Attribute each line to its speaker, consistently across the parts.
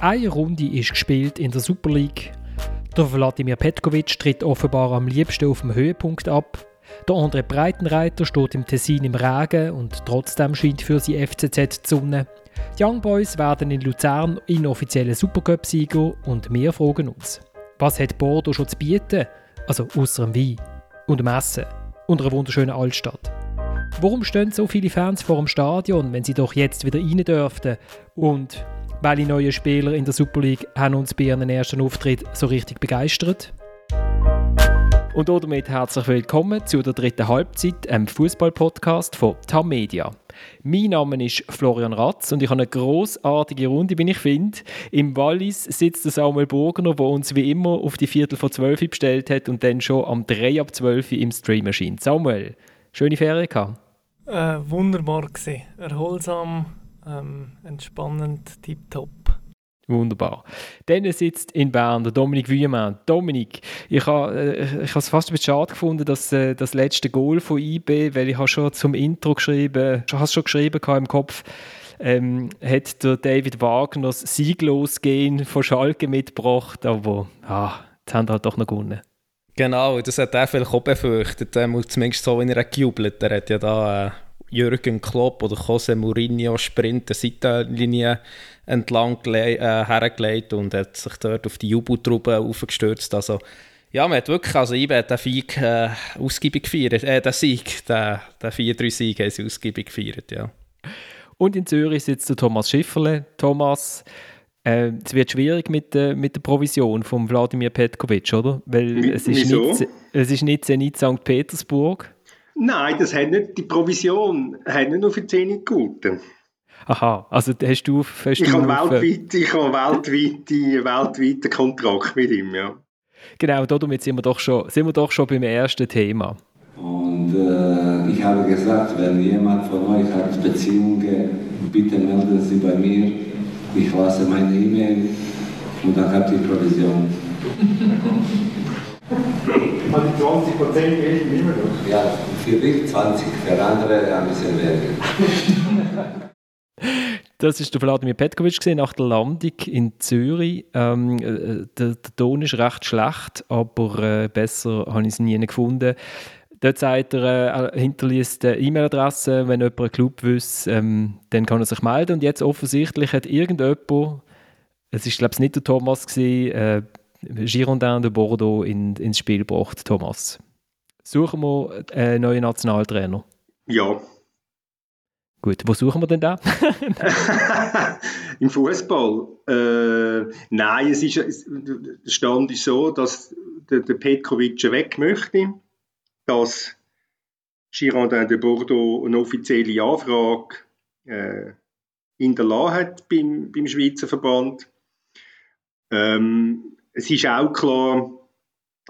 Speaker 1: Eine Runde ist gespielt in der Super League. Der Wladimir Petkovic tritt offenbar am liebsten auf dem Höhepunkt ab. Der André Breitenreiter steht im Tessin im Regen und trotzdem scheint für sie FCZ die Sonne. Die Young Boys werden in Luzern inoffizielle Supercup-Sieger und wir fragen uns, was hat Bordeaux schon zu bieten? Also außer dem Wein und dem Essen und einer wunderschönen Altstadt. Warum stehen so viele Fans vor dem Stadion, wenn sie doch jetzt wieder rein dürften? Und welche neuen Spieler in der Super League haben uns bei ihrem ersten Auftritt so richtig begeistert? Und damit herzlich willkommen zu der dritten Halbzeit, einem Fußball-Podcast von TAM Media. Mein Name ist Florian Ratz und ich habe eine großartige Runde, wie ich finde. Im Wallis sitzt der Samuel Burgner, der uns wie immer auf die Viertel vor zwölf bestellt hat und dann schon am 3 ab 12 im Stream erscheint. Samuel, schöne Ferien gehabt?
Speaker 2: Äh, wunderbar gewesen. Erholsam, ähm, entspannend, tipptopp.
Speaker 1: Wunderbar. Dann sitzt in Bern der Dominik Wüemann. Dominik, ich habe äh, ich es fast ein bisschen schade gefunden, dass äh, das letzte Goal von IB, weil ich habe schon zum Intro geschrieben, schon hast schon geschrieben im Kopf, ähm, hat der David Wagner das sieglos gehen von Schalke mitgebracht, aber ah, jetzt haben wir halt doch noch gewonnen.
Speaker 3: Genau, das hat er vielleicht auch befürchtet, zumindest so, wenn er gejubelt hat. Er hat ja da äh, Jürgen Klopp oder Jose Mourinho Sprint der Seitenlinie entlang äh, hergelegt und hat sich dort auf die Jubeltrube aufgestürzt. Also, ja, man hat wirklich, also ich den Sieg äh, ausgiebig gefeiert, äh, den Sieg, den, den 4-3-Sieg haben sie ausgiebig gefeiert, ja.
Speaker 1: Und in Zürich sitzt der Thomas Schifferle. Thomas, äh, es wird schwierig mit, äh, mit der Provision von Wladimir Petkovic, oder? Weil es ist, nicht, es ist nicht Zenit St. Petersburg.
Speaker 4: Nein, das hat nicht, die Provision hat nicht nur für 10 gegolten.
Speaker 1: Aha, also hast du... Hast
Speaker 4: ich, du habe auf, weltweit, ich habe weltweit, weltweiten Kontrakt mit ihm, ja.
Speaker 1: Genau, damit sind wir doch schon, sind wir doch schon beim ersten Thema.
Speaker 5: Und äh, ich habe gesagt, wenn jemand von euch hat Beziehungen, bitte melden Sie bei mir. Ich lasse meine E-Mail und dann habt ihr Provision.
Speaker 6: Also die 20 Prozent gelten immer noch?
Speaker 5: Ja, für mich 20, für andere ein bisschen weniger.
Speaker 1: Das ist der Vladimir Petkovic nach der Landung in Zürich. Ähm, äh, der, der, Ton ist recht schlecht, aber äh, besser habe ich es nie gefunden. Dort sagt er, äh, hinterliest eine E-Mail-Adresse, wenn jemand einen Club wüsste, ähm, dann kann er sich melden. Und jetzt offensichtlich hat irgendjemand, es ist glaube ich nicht der Thomas gewesen, äh, Girondin de Bordeaux in, ins Spiel gebracht, Thomas. Suchen wir einen neuen Nationaltrainer?
Speaker 4: Ja.
Speaker 1: Gut, wo suchen wir denn da?
Speaker 4: Im Fußball? Äh, nein, es ist, der Stand ist so, dass der, der Petkovic weg möchte, dass Girondin de Bordeaux eine offizielle Anfrage äh, hinterlassen hat beim, beim Schweizer Verband. Ähm, es ist auch klar,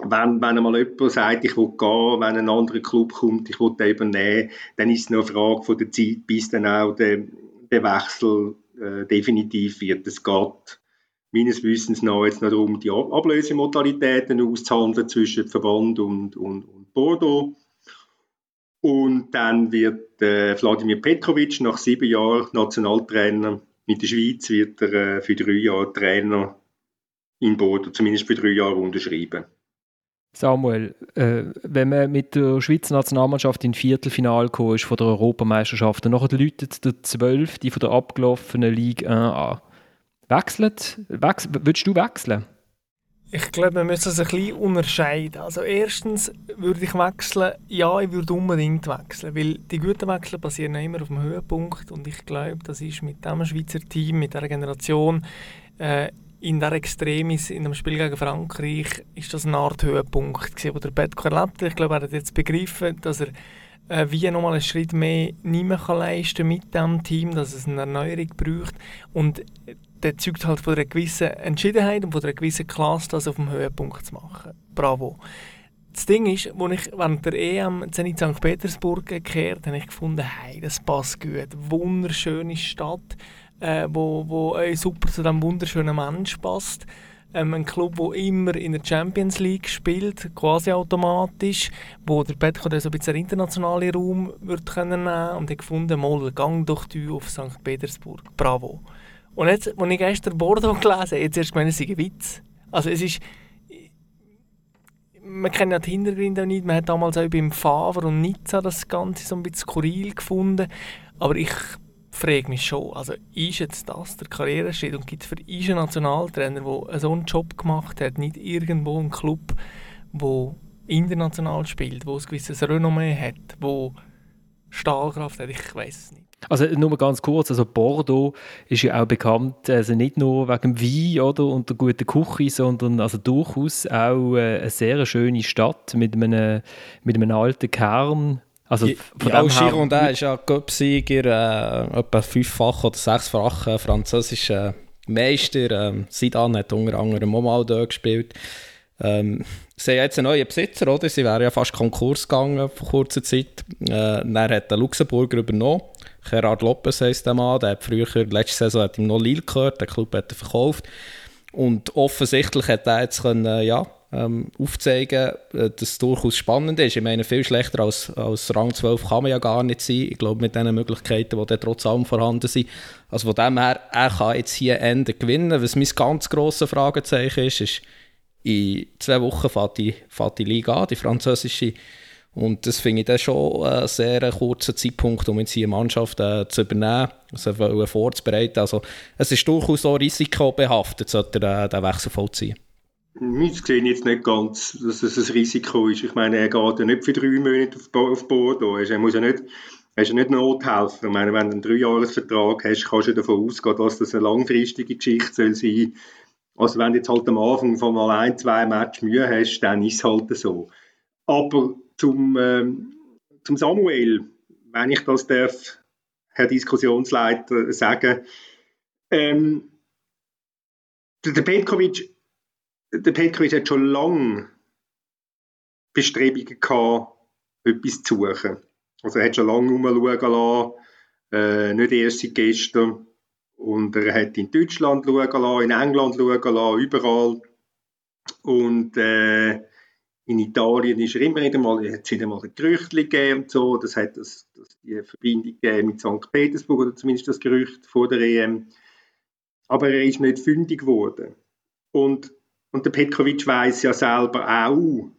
Speaker 4: wenn, wenn einmal jemand sagt, ich will gehen, wenn ein anderer Club kommt, ich will den übernehmen, dann ist es nur eine Frage von der Zeit, bis dann auch der, der Wechsel äh, definitiv wird. Es geht meines Wissens nach jetzt noch darum, die Ablösemodalitäten auszuhandeln zwischen Verband und, und, und Bordeaux. Und dann wird äh, Wladimir Petrovic nach sieben Jahren Nationaltrainer mit der Schweiz, wird er äh, für drei Jahre Trainer in Bordeaux, zumindest für drei Jahre unterschreiben.
Speaker 1: Samuel, äh, wenn man mit der Schweizer Nationalmannschaft in Viertelfinale gekommen ist von der Europameisterschaft, dann läutet der 12. von der abgelaufenen Ligue 1 an. Wechselt? Wechs würdest du wechseln?
Speaker 2: Ich glaube, wir müssen es ein bisschen unterscheiden. Also erstens würde ich wechseln, ja, ich würde unbedingt wechseln, weil die guten Wechsel passieren immer auf dem Höhepunkt und ich glaube, das ist mit dem Schweizer Team, mit dieser Generation äh, in der Extremis in dem Spiel gegen Frankreich ist das eine Art Höhepunkt gewesen, wo der Petko erlebt hat. Ich glaube, er hat jetzt begriffen, dass er äh, wie nochmal einen Schritt mehr nicht mehr kann leisten mit dem Team, dass es eine Erneuerung braucht und der zeugt halt von einer gewissen Entschiedenheit und von einer gewissen Klasse, das auf dem Höhepunkt zu machen. Bravo. Das Ding ist, als ich während der EM in St. Petersburg gekehrt habe, habe ich gefunden, hey, das passt gut. Wunderschöne Stadt äh, wo, wo äh, super zu diesem wunderschönen Mensch passt. Ähm, ein Club, der immer in der Champions League spielt, quasi automatisch, wo der Petko so ein bisschen internationalen Raum wird können und ich gefunden, mal, gang doch du auf St. Petersburg, bravo. Und jetzt, als ich gestern Bordeaux gelesen habe, jetzt erst gemeint, es sei ein Witz. Also es ist... Man kennt ja die Hintergründe auch nicht. Man hat damals auch beim Favre und Nizza das Ganze so ein bisschen skurril gefunden. Aber ich frage mich schon, also ist jetzt das der Karriereschritt und gibt es für einen Nationaltrainer, der so einen Job gemacht hat, nicht irgendwo einen Club, der international spielt, wo ein gewisses Renommee hat, wo Stahlkraft hat, ich weiß es nicht.
Speaker 1: Also nur ganz kurz, also Bordeaux ist ja auch bekannt, also nicht nur wegen Wein oder, und der guten Küche, sondern also durchaus auch äh, eine sehr schöne Stadt mit einem, mit einem alten Kern. Also
Speaker 3: von ja, Girondin ist ja Cup-Sieger, äh, etwa fünffach oder sechsfach äh, französischer Meister. Ähm, Zidane hat unter anderem auch mal dort gespielt. Ähm, sie haben jetzt einen neuen Besitzer, oder? Sie wären ja fast Konkurs gegangen vor kurzer Zeit. Äh, dann hat der Luxemburger übernommen. Gerard Lopez heisst der Mann. Der hat früher, letzte Saison hat ihm noch Lille gehört, der Club hat er verkauft. Und offensichtlich hat er jetzt können, ja, ähm, aufzeigen, äh, dass es durchaus spannend ist. Ich meine, viel schlechter als, als Rang 12 kann man ja gar nicht sein. Ich glaube, mit den Möglichkeiten, die dann trotz allem vorhanden sind. Also von dem her, er kann jetzt hier Ende gewinnen. Was mein ganz grosses Fragezeichen ist, ist, in zwei Wochen fährt die, fährt die Liga an, die französische. Und das finde ich dann schon ein sehr kurzer Zeitpunkt, um jetzt hier eine Mannschaft äh, zu übernehmen, also vorzubereiten. Also es ist durchaus so risikobehaftet, sollte er äh, den Wechsel vollziehen.
Speaker 4: Wir sehen jetzt nicht ganz, dass es ein Risiko ist. Ich meine, er geht ja nicht für drei Monate auf, Bordeaux. Er muss ja nicht, er ist ja nicht Nothelfer. Ich meine, wenn du einen Dreijahresvertrag hast, kannst du davon ausgehen, dass das eine langfristige Geschichte soll sein also wenn du jetzt halt am Anfang von mal ein, zwei Matches Mühe hast, dann ist es halt so. Aber zum, ähm, zum Samuel, wenn ich das darf, Herr Diskussionsleiter, sagen, ähm, der Petkovic, der Petkovic hat schon lange Bestrebungen gehabt, etwas zu suchen. Also er hat schon lange umschauen lassen, äh, nicht erst seit gestern. Und er hat in Deutschland schauen lassen, in England schauen lassen, überall. Und äh, in Italien ist er immer wieder mal, hat es wieder mal ein Gerücht gegeben und so. Das hat das, das die Verbindung mit St. Petersburg, oder zumindest das Gerücht vor der EM. Aber er ist nicht fündig geworden. Und, und der Petkovic weiß ja selber auch,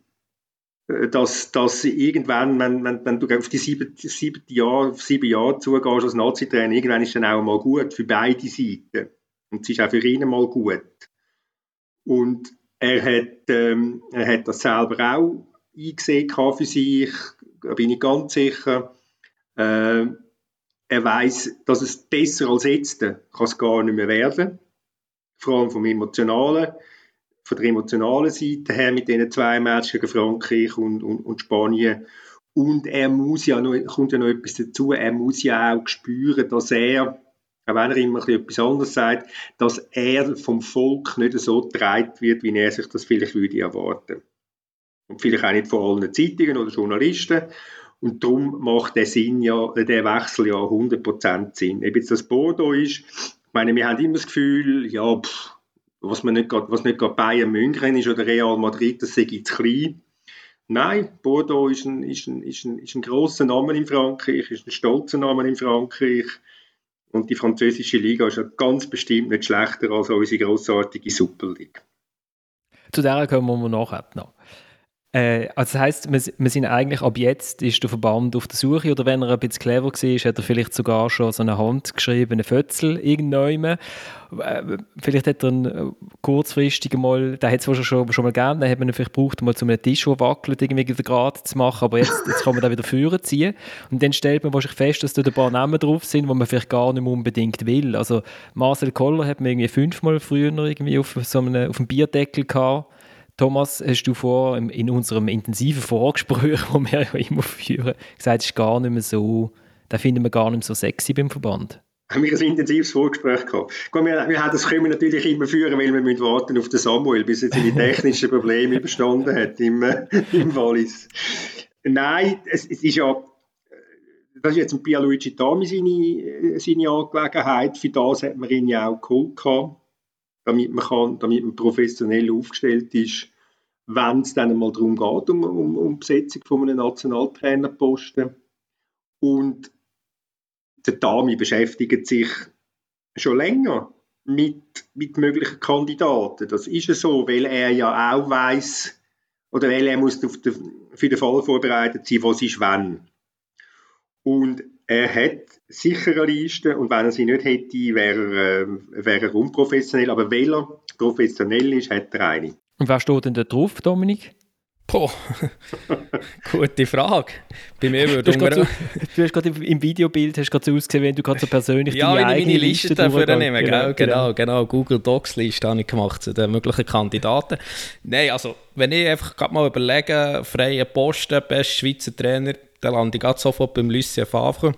Speaker 4: äh, dass, dass irgendwann, wenn, wenn, wenn du auf die sieben, sieben, Jahre, sieben Jahre zugehst als Nazi-Trainer, irgendwann ist dann auch mal gut für beide Seiten. Und es ist auch für ihn mal gut. Und er hat, ähm, er hat das selber auch eingesehen für sich, da bin ich ganz sicher. Äh, er weiß, dass es besser als jetzt kann es gar nicht mehr werden. Vor allem vom Emotionalen von der emotionalen Seite her mit diesen zwei Matches gegen Frankreich und, und, und Spanien. Und er muss ja noch, kommt ja noch etwas dazu, er muss ja auch spüren, dass er, auch wenn er immer etwas anderes sagt, dass er vom Volk nicht so getragen wird, wie er sich das vielleicht würde erwarten. Und vielleicht auch nicht von allen Zeitungen oder Journalisten. Und darum macht der Sinn ja, der Wechsel ja 100% Sinn. Ob jetzt das Bordeaux ist, ich meine, wir haben immer das Gefühl, ja, pff, was, man nicht grad, was nicht gerade Bayern München ist oder Real Madrid, das sei zu klein. Nein, Bordeaux ist ein, ist, ein, ist, ein, ist ein grosser Name in Frankreich, ist ein stolzer Name in Frankreich. Und die französische Liga ist ja ganz bestimmt nicht schlechter als unsere grossartige Super League.
Speaker 1: Zu der kommen wir nachher noch. Äh, also das heisst, wir, wir, sind eigentlich ab jetzt ist der Verband auf der Suche oder wenn er ein bisschen clever war, hat er vielleicht sogar schon so eine handgeschriebene Fötzel irgendwann. Äh, vielleicht hat er einen äh, kurzfristig mal, da hat es schon, schon, schon mal gegeben, dann hat man ihn vielleicht gebraucht, mal zu einem Tisch, der wackelt, irgendwie wieder gerade zu machen, aber jetzt, jetzt kann man da wieder führen ziehen und dann stellt man wahrscheinlich fest, dass da ein paar Namen drauf sind, die man vielleicht gar nicht mehr unbedingt will. Also Marcel Koller hat man irgendwie fünfmal früher irgendwie auf so einem, auf einem Bierdeckel gehabt Thomas, hast du vor in unserem intensiven Vorgespräch, das wir ja immer führen, gesagt, es ist gar nicht mehr so, da finden wir gar nicht mehr so sexy beim Verband?
Speaker 4: Haben wir ein intensives Vorgespräch gehabt. Gut, wir, wir das können wir natürlich immer führen, weil wir müssen warten auf den Samuel, bis er seine technischen Probleme überstanden hat im, äh, im Wallis. Nein, es, es ist ja das ist jetzt ein Pierluigi Tami seine, seine Angelegenheit. Für das hat man ihn ja auch geholt, damit man, kann, damit man professionell aufgestellt ist wenn es dann mal darum geht, um, um, um Besetzung von einem Nationaltrainerposten. Und der Dami beschäftigt sich schon länger mit, mit möglichen Kandidaten. Das ist ja so, weil er ja auch weiß oder weil er muss den, für den Fall vorbereitet sein, was ist wann. Und er hat sicher eine Liste und wenn er sie nicht hätte, wäre er, äh, wäre er unprofessionell. Aber weil er professionell ist, hat er eine.
Speaker 1: Und wer steht denn da drauf, Dominik?
Speaker 3: Boah, gute Frage. Bei mir würde
Speaker 1: du, hast so, du hast gerade im Videobild hast gerade so ausgesehen, wenn du gerade so persönlich
Speaker 3: ja,
Speaker 1: deine eigene
Speaker 3: meine Liste,
Speaker 1: Liste
Speaker 3: dafür nehmen.
Speaker 1: Genau,
Speaker 3: genau, genau, genau. Google Docs Liste habe ich gemacht zu den möglichen Kandidaten. Nein, also wenn ich einfach gerade mal überlege, freie Posten, bester Schweizer Trainer, dann lande ich gerade sofort beim Lucien Favre.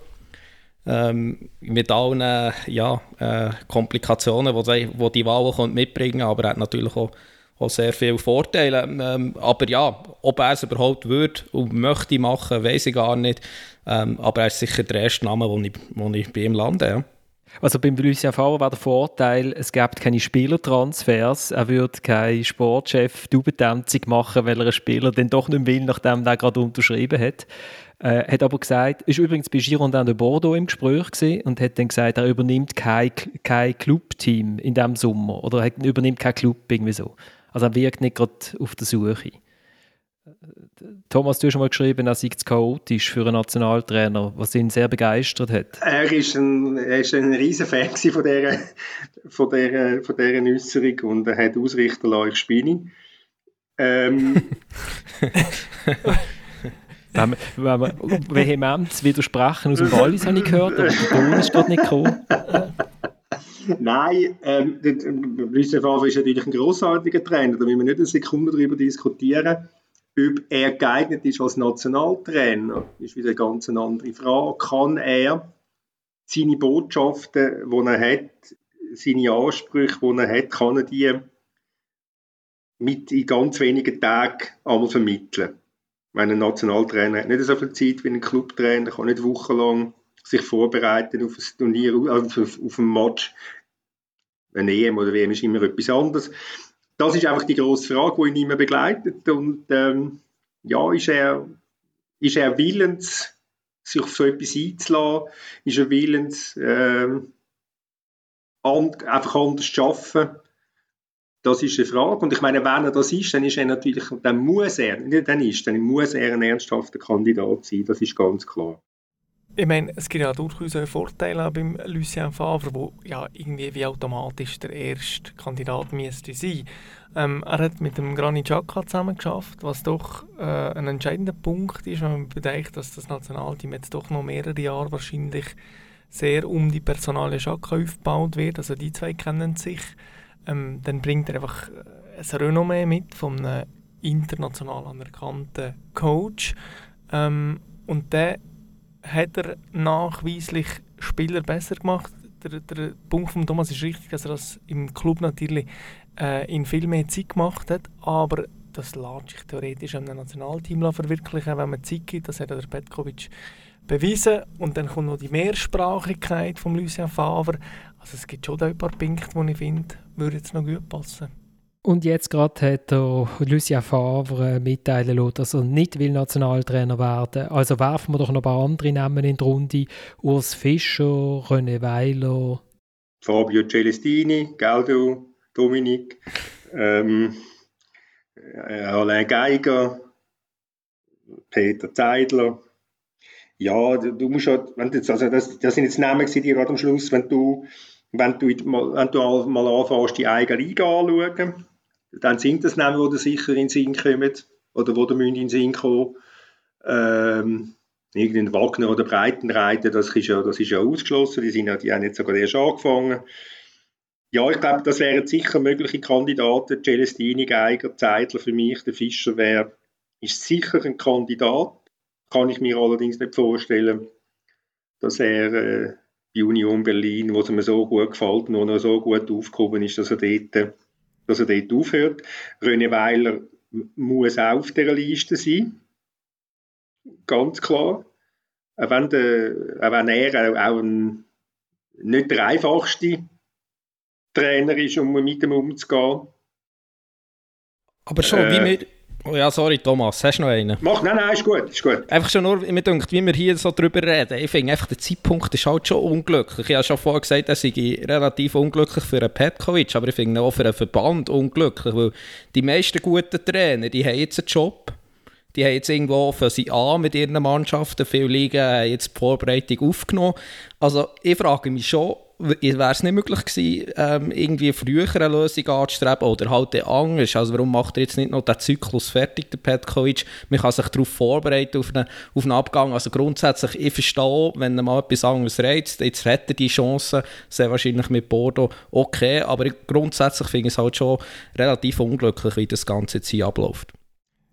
Speaker 3: Ähm, mit allen ja, äh, Komplikationen, die, die die Wahl mitbringen aber er hat natürlich auch auch sehr viele Vorteile. Ähm, aber ja, ob er es überhaupt würde und möchte machen, weiß ich gar nicht. Ähm, aber er ist sicher der erste Name, wo ich, wo ich bei ihm lande. Ja.
Speaker 1: Also beim Lucien Favre war der Vorteil, es gibt keine Spielertransfers. Er würde keinen Sportchef Dubentänzung machen, weil er einen Spieler dann doch nicht will, nachdem er gerade unterschrieben hat. Äh, hat aber gesagt, ist übrigens bei Girondin de Bordeaux im Gespräch gewesen und hat dann gesagt, er übernimmt kein, kein Clubteam in diesem Sommer oder er übernimmt kein Club irgendwie so. Also er wirkt nicht gerade auf der Suche. Thomas, du hast schon mal geschrieben, er sei zu chaotisch für einen Nationaltrainer, was ihn sehr begeistert hat.
Speaker 4: Er ist ein, er ist ein riesen Fan von dieser, von, dieser, von dieser Äußerung und er hat ausrichten lassen, ich spinne. Ähm.
Speaker 1: wenn wir, wenn wir vehement widersprechen aus dem Wallis, habe ich gehört, aber der Ton ist gerade nicht gekommen.
Speaker 4: Nein, ähm, Lucien Favre ist natürlich ein grossartiger Trainer, da will wir nicht eine Sekunde darüber diskutieren. Ob er geeignet ist als Nationaltrainer, ist wieder eine ganz andere Frage. Kann er seine Botschaften, die er hat, seine Ansprüche, die er hat, kann er die mit in ganz wenigen Tagen einmal vermitteln? Wenn ein Nationaltrainer hat nicht so viel Zeit wie ein Clubtrainer, kann nicht wochenlang sich vorbereiten auf ein Turnier, auf, auf, ein Match. Ein EM oder WM ist immer etwas anderes. Das ist einfach die grosse Frage, die ihn immer begleitet. Und ähm, ja, ist er, ist er willens, sich auf so etwas einzulassen? Ist er willens, ähm, an, einfach anders zu arbeiten? Das ist eine Frage. Und ich meine, wenn er das ist, dann ist er natürlich, dann muss er, nicht dann ist, dann muss er ein ernsthafter Kandidat sein. Das ist ganz klar.
Speaker 2: Ich meine, es gibt ja durchaus auch Vorteile beim Lucien Favre, der ja irgendwie wie automatisch der erste Kandidat müsste sein. Ähm, er hat mit dem Granit Xhaka zusammen geschafft, was doch äh, ein entscheidender Punkt ist, wenn man bedenkt, dass das Nationalteam jetzt doch noch mehrere Jahre wahrscheinlich sehr um die personale Xhaka aufgebaut wird. Also die zwei kennen sich. Ähm, dann bringt er einfach äh, ein Renommee mit von einem international anerkannten Coach. Ähm, und der hat er nachweislich Spieler besser gemacht. Der, der Punkt von Thomas ist richtig, dass er das im Club natürlich äh, in viel mehr Zeit gemacht hat, aber das lässt sich theoretisch einem Nationalteam verwirklichen, wenn man Zeit gibt. Das hat der Petkovic bewiesen. Und dann kommt noch die Mehrsprachigkeit von Lucien Favre. Also es gibt schon ein paar Punkte, die ich finde, würde jetzt noch gut passen.
Speaker 1: Und jetzt gerade hat der Lucien Favre mitteilen lassen, dass er nicht will Nationaltrainer werden Also werfen wir doch noch ein paar andere Namen in die Runde. Urs Fischer, René Weiler.
Speaker 4: Fabio Celestini, Galdo, Dominik, ähm, äh, Alain Geiger, Peter Zeidler. Ja, du, musst halt, wenn du, also das, das sind jetzt Namen die gerade am Schluss, wenn du, wenn du, wenn du mal anfängst, die eigene Liga anzuschauen, dann sind das Namen, die sicher in den Sinn kommen oder wo der in den Sinn kommen. Ähm, irgendein Wagner oder Breitenreiter, das ist ja, das ist ja ausgeschlossen, die, sind ja, die haben jetzt sogar erst angefangen. Ja, ich glaube, das wären sicher mögliche Kandidaten. Celestini, Geiger, Zeitler für mich, der Fischer wäre, ist sicher ein Kandidat. Kann ich mir allerdings nicht vorstellen, dass er äh, bei Union Berlin, wo es mir so gut gefällt und er so gut aufgehoben ist, dass er dort dass er dort aufhört. René Weiler muss auch auf dieser Liste sein. Ganz klar. Auch wenn, der, auch wenn er auch ein, nicht der einfachste Trainer ist, um mit ihm umzugehen.
Speaker 3: Aber schon, äh, wie, Oh ja, sorry Thomas, hast du noch einen?
Speaker 4: Mach, nein, nein, ist gut, ist gut.
Speaker 3: Einfach schon nur, mir denkt, wie wir hier so drüber reden, ich finde einfach, der Zeitpunkt ist halt schon unglücklich. Ich habe schon vorher gesagt, dass ich relativ unglücklich für einen Petkovic, aber ich finde auch für einen Verband unglücklich, weil die meisten guten Trainer, die haben jetzt einen Job, die haben jetzt irgendwo für sie an mit ihren Mannschaften, viele Ligen haben jetzt die Vorbereitung aufgenommen. Also ich frage mich schon, wäre es nicht möglich gewesen, ähm, irgendwie früher eine Lösung anzustreben oder halt anders? Also warum macht er jetzt nicht noch den Zyklus fertig, der Petkovic? Man kann sich darauf vorbereiten, auf einen, auf einen Abgang. Also grundsätzlich, ich verstehe, wenn er mal etwas anderes reizt, jetzt hat er die Chance, sehr wahrscheinlich mit Bordeaux okay, aber grundsätzlich finde ich es halt schon relativ unglücklich, wie das Ganze jetzt hier abläuft.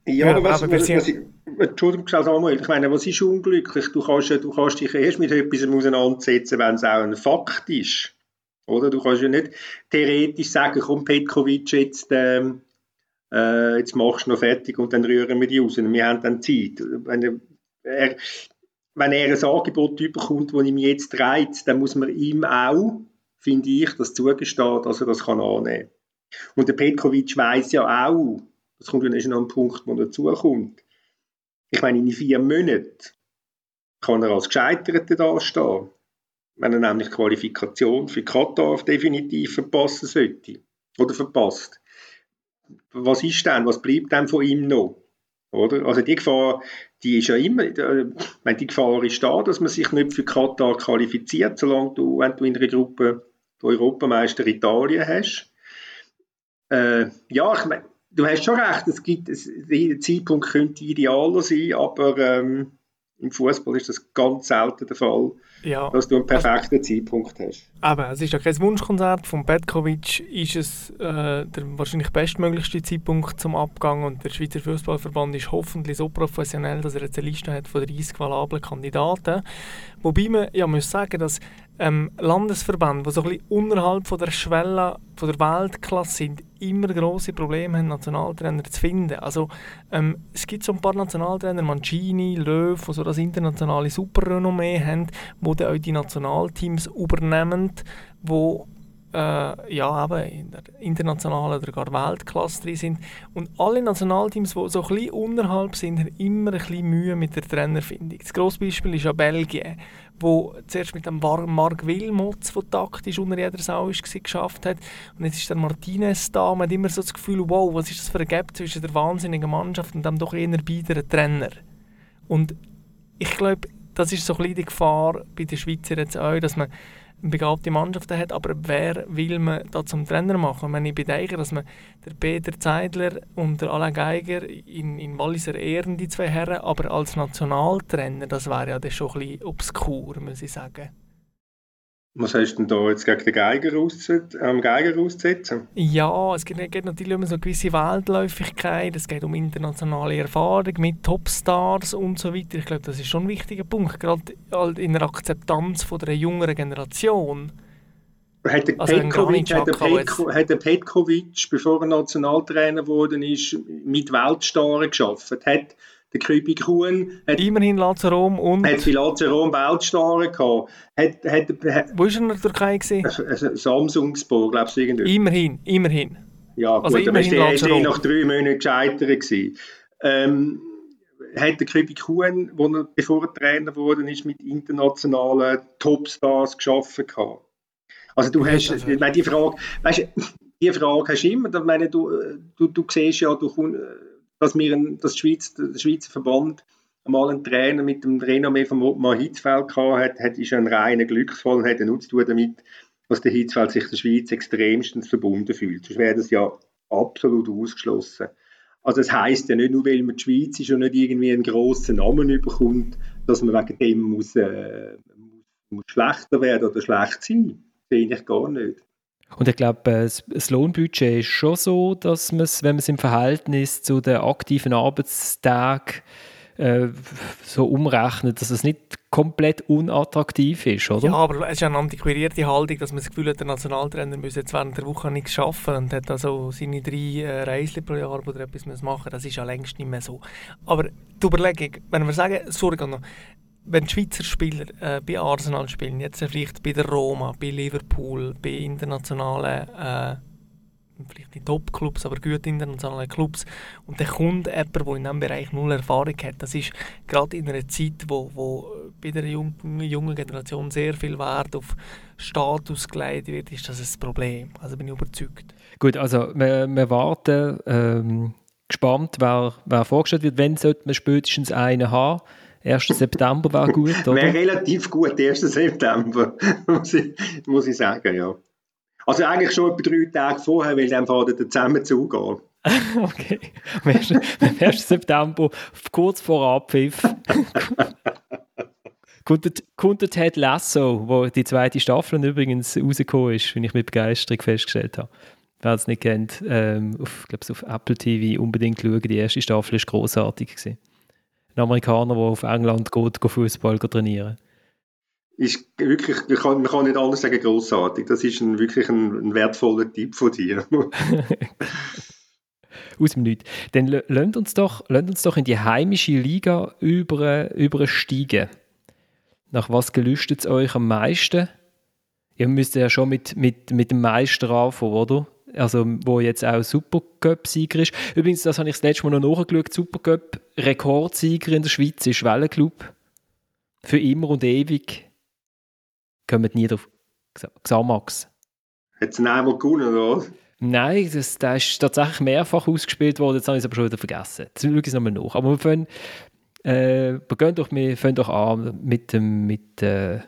Speaker 4: Ja, ja, aber was, aber was, was ich, Entschuldigung, Samuel, ich meine, was ist unglücklich? Du kannst, du kannst dich erst mit etwas auseinandersetzen, wenn es auch ein Fakt ist. Oder? Du kannst ja nicht theoretisch sagen, komm Petkovic, jetzt, ähm, äh, jetzt machst du noch fertig und dann rühren wir die raus. Wir haben dann Zeit. Wenn er, wenn er ein Angebot bekommt, das ihm jetzt reizt, dann muss man ihm auch, finde ich, das zugestehen, dass er das kann annehmen kann. Und der Petkovic weiß ja auch, das kommt dann erst noch ein Punkt, der dazukommt. Ich meine, in vier Monaten kann er als Gescheiterter dastehen, wenn er nämlich die Qualifikation für Katar definitiv verpassen sollte. Oder verpasst. Was ist denn, was bleibt denn von ihm noch? Oder? Also die Gefahr, die ist ja immer, äh, meine, die Gefahr ist da, dass man sich nicht für Katar qualifiziert, solange du, wenn du in einer Gruppe den Europameister Italien hast. Äh, ja, ich meine, du hast schon recht, es gibt, es, der Zeitpunkt könnte idealer sein, aber ähm, im Fußball ist das ganz selten der Fall, ja. dass du einen perfekten also, Zeitpunkt hast.
Speaker 2: Aber es ist ja kein Wunschkonzert. Von Petkovic ist es äh, der wahrscheinlich bestmöglichste Zeitpunkt zum Abgang und der Schweizer Fußballverband ist hoffentlich so professionell, dass er jetzt eine Liste hat von 30 valablen Kandidaten. Wobei man ja muss sagen, dass ähm, Landesverbände, die so ein bisschen unterhalb von der Schwelle von der Weltklasse sind, immer große Probleme haben, Nationaltrainer zu finden. Also ähm, es gibt so ein paar Nationaltrainer, Mancini, Löw, die so das internationale Superrenommee haben, wo dann auch die Nationalteams übernehmen, wo äh, ja, eben in der internationalen oder gar Weltklasse drin sind. Und alle Nationalteams, die so ein bisschen unterhalb sind, haben immer ein bisschen Mühe mit der Trainerfindung. Das grosse Beispiel ist ja Belgien, wo zuerst mit dem Marc Wilmots, der taktisch unter jeder Sau war, geschafft hat. Und jetzt ist der Martinez da. Man hat immer so das Gefühl, wow, was ist das für ein Gap zwischen der wahnsinnigen Mannschaft und dem doch eher biederen Trainer. Und ich glaube, das ist so ein bisschen die Gefahr bei den Schweizern jetzt auch, dass man begabte Mannschaft hat, aber wer will man da zum Trainer machen? Wenn ich bedenke, dass man der Peter Zeidler und der Alain Geiger in, in Walliser Ehren, die zwei Herren, aber als Nationaltrainer, das wäre ja schon ein bisschen obskur, muss ich sagen.
Speaker 4: Was hast du denn da jetzt gegen den Geiger, auszusetzen, ähm, Geiger auszusetzen?
Speaker 2: Ja, es geht, geht, natürlich um so eine gewisse Weltläufigkeit, es geht um internationale Erfahrung mit Topstars und so weiter. Ich glaube, das ist schon ein wichtiger Punkt, gerade halt in der Akzeptanz von der jüngeren Generation.
Speaker 4: Hat der, also Petkovic, hat, der Petko, hat der Petkovic, bevor er Nationaltrainer geworden ist, mit Weltstaren geschafft? Hat der Kübi Kuhn
Speaker 2: hat, Immerhin Lazarom und...
Speaker 4: Hat bei Lazarom Weltstarren gehabt. Hat, hat,
Speaker 2: hat, Wo war er in der Türkei? Gewesen?
Speaker 4: Samsungsburg, glaubst du, irgendwie.
Speaker 2: Immerhin, immerhin.
Speaker 4: Ja,
Speaker 2: also
Speaker 4: gut, immerhin aber ist der nach drei Monaten gescheitert gewesen. Ähm, hat der Kübi Kuhn, wo er, bevor er Trainer geworden ist, mit internationalen Topstars geschaffen gehabt. Also du hast, ich meine, die Frage, weißt, die Frage hast du immer, ich meine, du, du, du siehst ja, du dass wir ein, das Schweiz, der Schweizer Verband einmal einen Trainer mit dem Renommee von Ottmar Hitzfeld gehabt hat, hat ist ein reiner Glücksfall und hat nichts zu tun damit, dass der Hitzfeld sich der Schweiz extremstens verbunden fühlt. Sonst wäre das ja absolut ausgeschlossen. Also es heisst ja nicht nur, weil man die Schweiz ist und nicht irgendwie einen grossen Namen bekommt, dass man wegen dem muss, äh, muss schlechter werden oder schlecht sein. Sehe ich gar nicht.
Speaker 1: Und ich glaube, äh, das Lohnbudget ist schon so, dass man es, wenn man es im Verhältnis zu den aktiven Arbeitstagen äh, so umrechnet, dass es nicht komplett unattraktiv ist, oder?
Speaker 2: Ja, aber es ist eine antiquierte Haltung, dass man das Gefühl hat, der Nationaltrainer müsse jetzt während der Woche nichts arbeiten und hat also seine drei äh, Reisen pro Jahr oder etwas machen Das ist ja längst nicht mehr so. Aber die Überlegung, wenn wir sagen, sorry, noch, wenn Schweizer Spieler äh, bei Arsenal spielen, jetzt vielleicht bei der Roma, bei Liverpool, bei internationalen äh, vielleicht die Top-Clubs, aber gute internationale Clubs. Und dann kommt jemand, der in diesem Bereich null Erfahrung hat. Das ist gerade in einer Zeit, wo, wo bei der jungen, jungen Generation sehr viel Wert auf Status gelegt wird, ist das ein Problem. Also bin ich überzeugt.
Speaker 1: Gut, also wir, wir warten ähm, gespannt, wer, wer vorgestellt wird. Wenn sollte man spätestens einen haben? 1. September wäre gut, oder?
Speaker 4: Wäre relativ gut, 1. September, muss ich, muss ich sagen, ja. Also eigentlich schon etwa drei Tage vorher, weil dann fährt der Dezemberzug an.
Speaker 1: okay. Am 1. September, kurz vor Abpfiff, kommt der Ted Lasso, wo die zweite Staffel übrigens rausgekommen ist, wenn ich mit Begeisterung festgestellt habe. Wer es nicht kennt, ähm, auf, glaub, auf Apple TV unbedingt schauen. Die erste Staffel war großartig. Ein Amerikaner, der auf England geht, Fußball trainieren
Speaker 4: ist wirklich, man kann, man kann nicht alles sagen, großartig. Das ist ein, wirklich ein, ein, wertvoller Tipp von dir.
Speaker 1: Aus dem Nichts. Dann lasst uns, doch, uns doch in die heimische Liga über, übersteigen. Nach was gelüstet es euch am meisten? Ihr müsst ja schon mit, mit, mit dem Meister anfangen, oder? Also, wo jetzt auch Supercup-Sieger ist. Übrigens, das habe ich das letzte Mal noch nachgeschaut. Supercup-Rekordsieger in der Schweiz ist Wellenclub. Für immer und ewig kommen nie drauf. Xamax.
Speaker 4: Hat es einmal gewonnen, oder?
Speaker 1: Nein, das, das ist tatsächlich mehrfach ausgespielt worden, jetzt habe ich es aber schon wieder vergessen. Jetzt schaue ich es nochmal nach. Aber wir fangen, äh, wir gehen doch, wir fangen doch an mit, dem, mit, äh,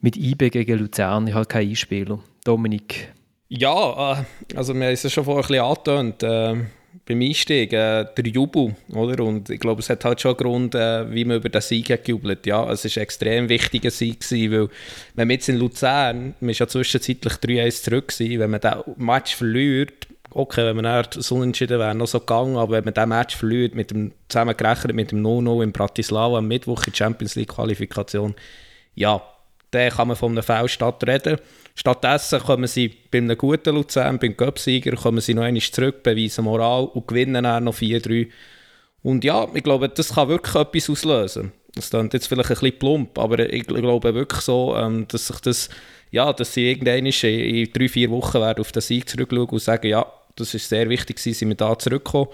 Speaker 1: mit IB gegen Luzern. Ich habe keinen Einspieler. Dominik.
Speaker 3: Ja, äh, also wir haben es schon vorher ein bisschen angetönt. Äh, beim Einstieg, äh, der Jubel, oder? Und ich glaube, es hat halt schon einen Grund, äh, wie man über den Sieg hat gejubelt. Ja, es war ein extrem wichtiger Sieg gewesen, weil wenn man jetzt in Luzern, man ist ja zwischenzeitlich 3-1 zurück gewesen, wenn man das Match verliert, okay, wenn man dann so entschieden wäre, noch so gegangen, aber wenn man diesen Match verliert, mit dem, zusammengerechnet mit dem No-No in Bratislava am Mittwoch in der Champions League Qualifikation, ja, dann kann man von einem Fehlstart reden. Stattdessen kommen sie bei einem guten Luzern, beim Göpsieger, kommen sie noch einmal zurück, beweisen Moral und gewinnen dann noch 4-3. Und ja, ich glaube, das kann wirklich etwas auslösen. Das klingt jetzt vielleicht ein bisschen plump, aber ich glaube wirklich so, ähm, dass sich das, ja, dass sie irgendwann in drei, vier Wochen werden auf den Sieg zurückschauen und sagen, ja, das ist sehr wichtig gewesen, sind wir da zurückgekommen.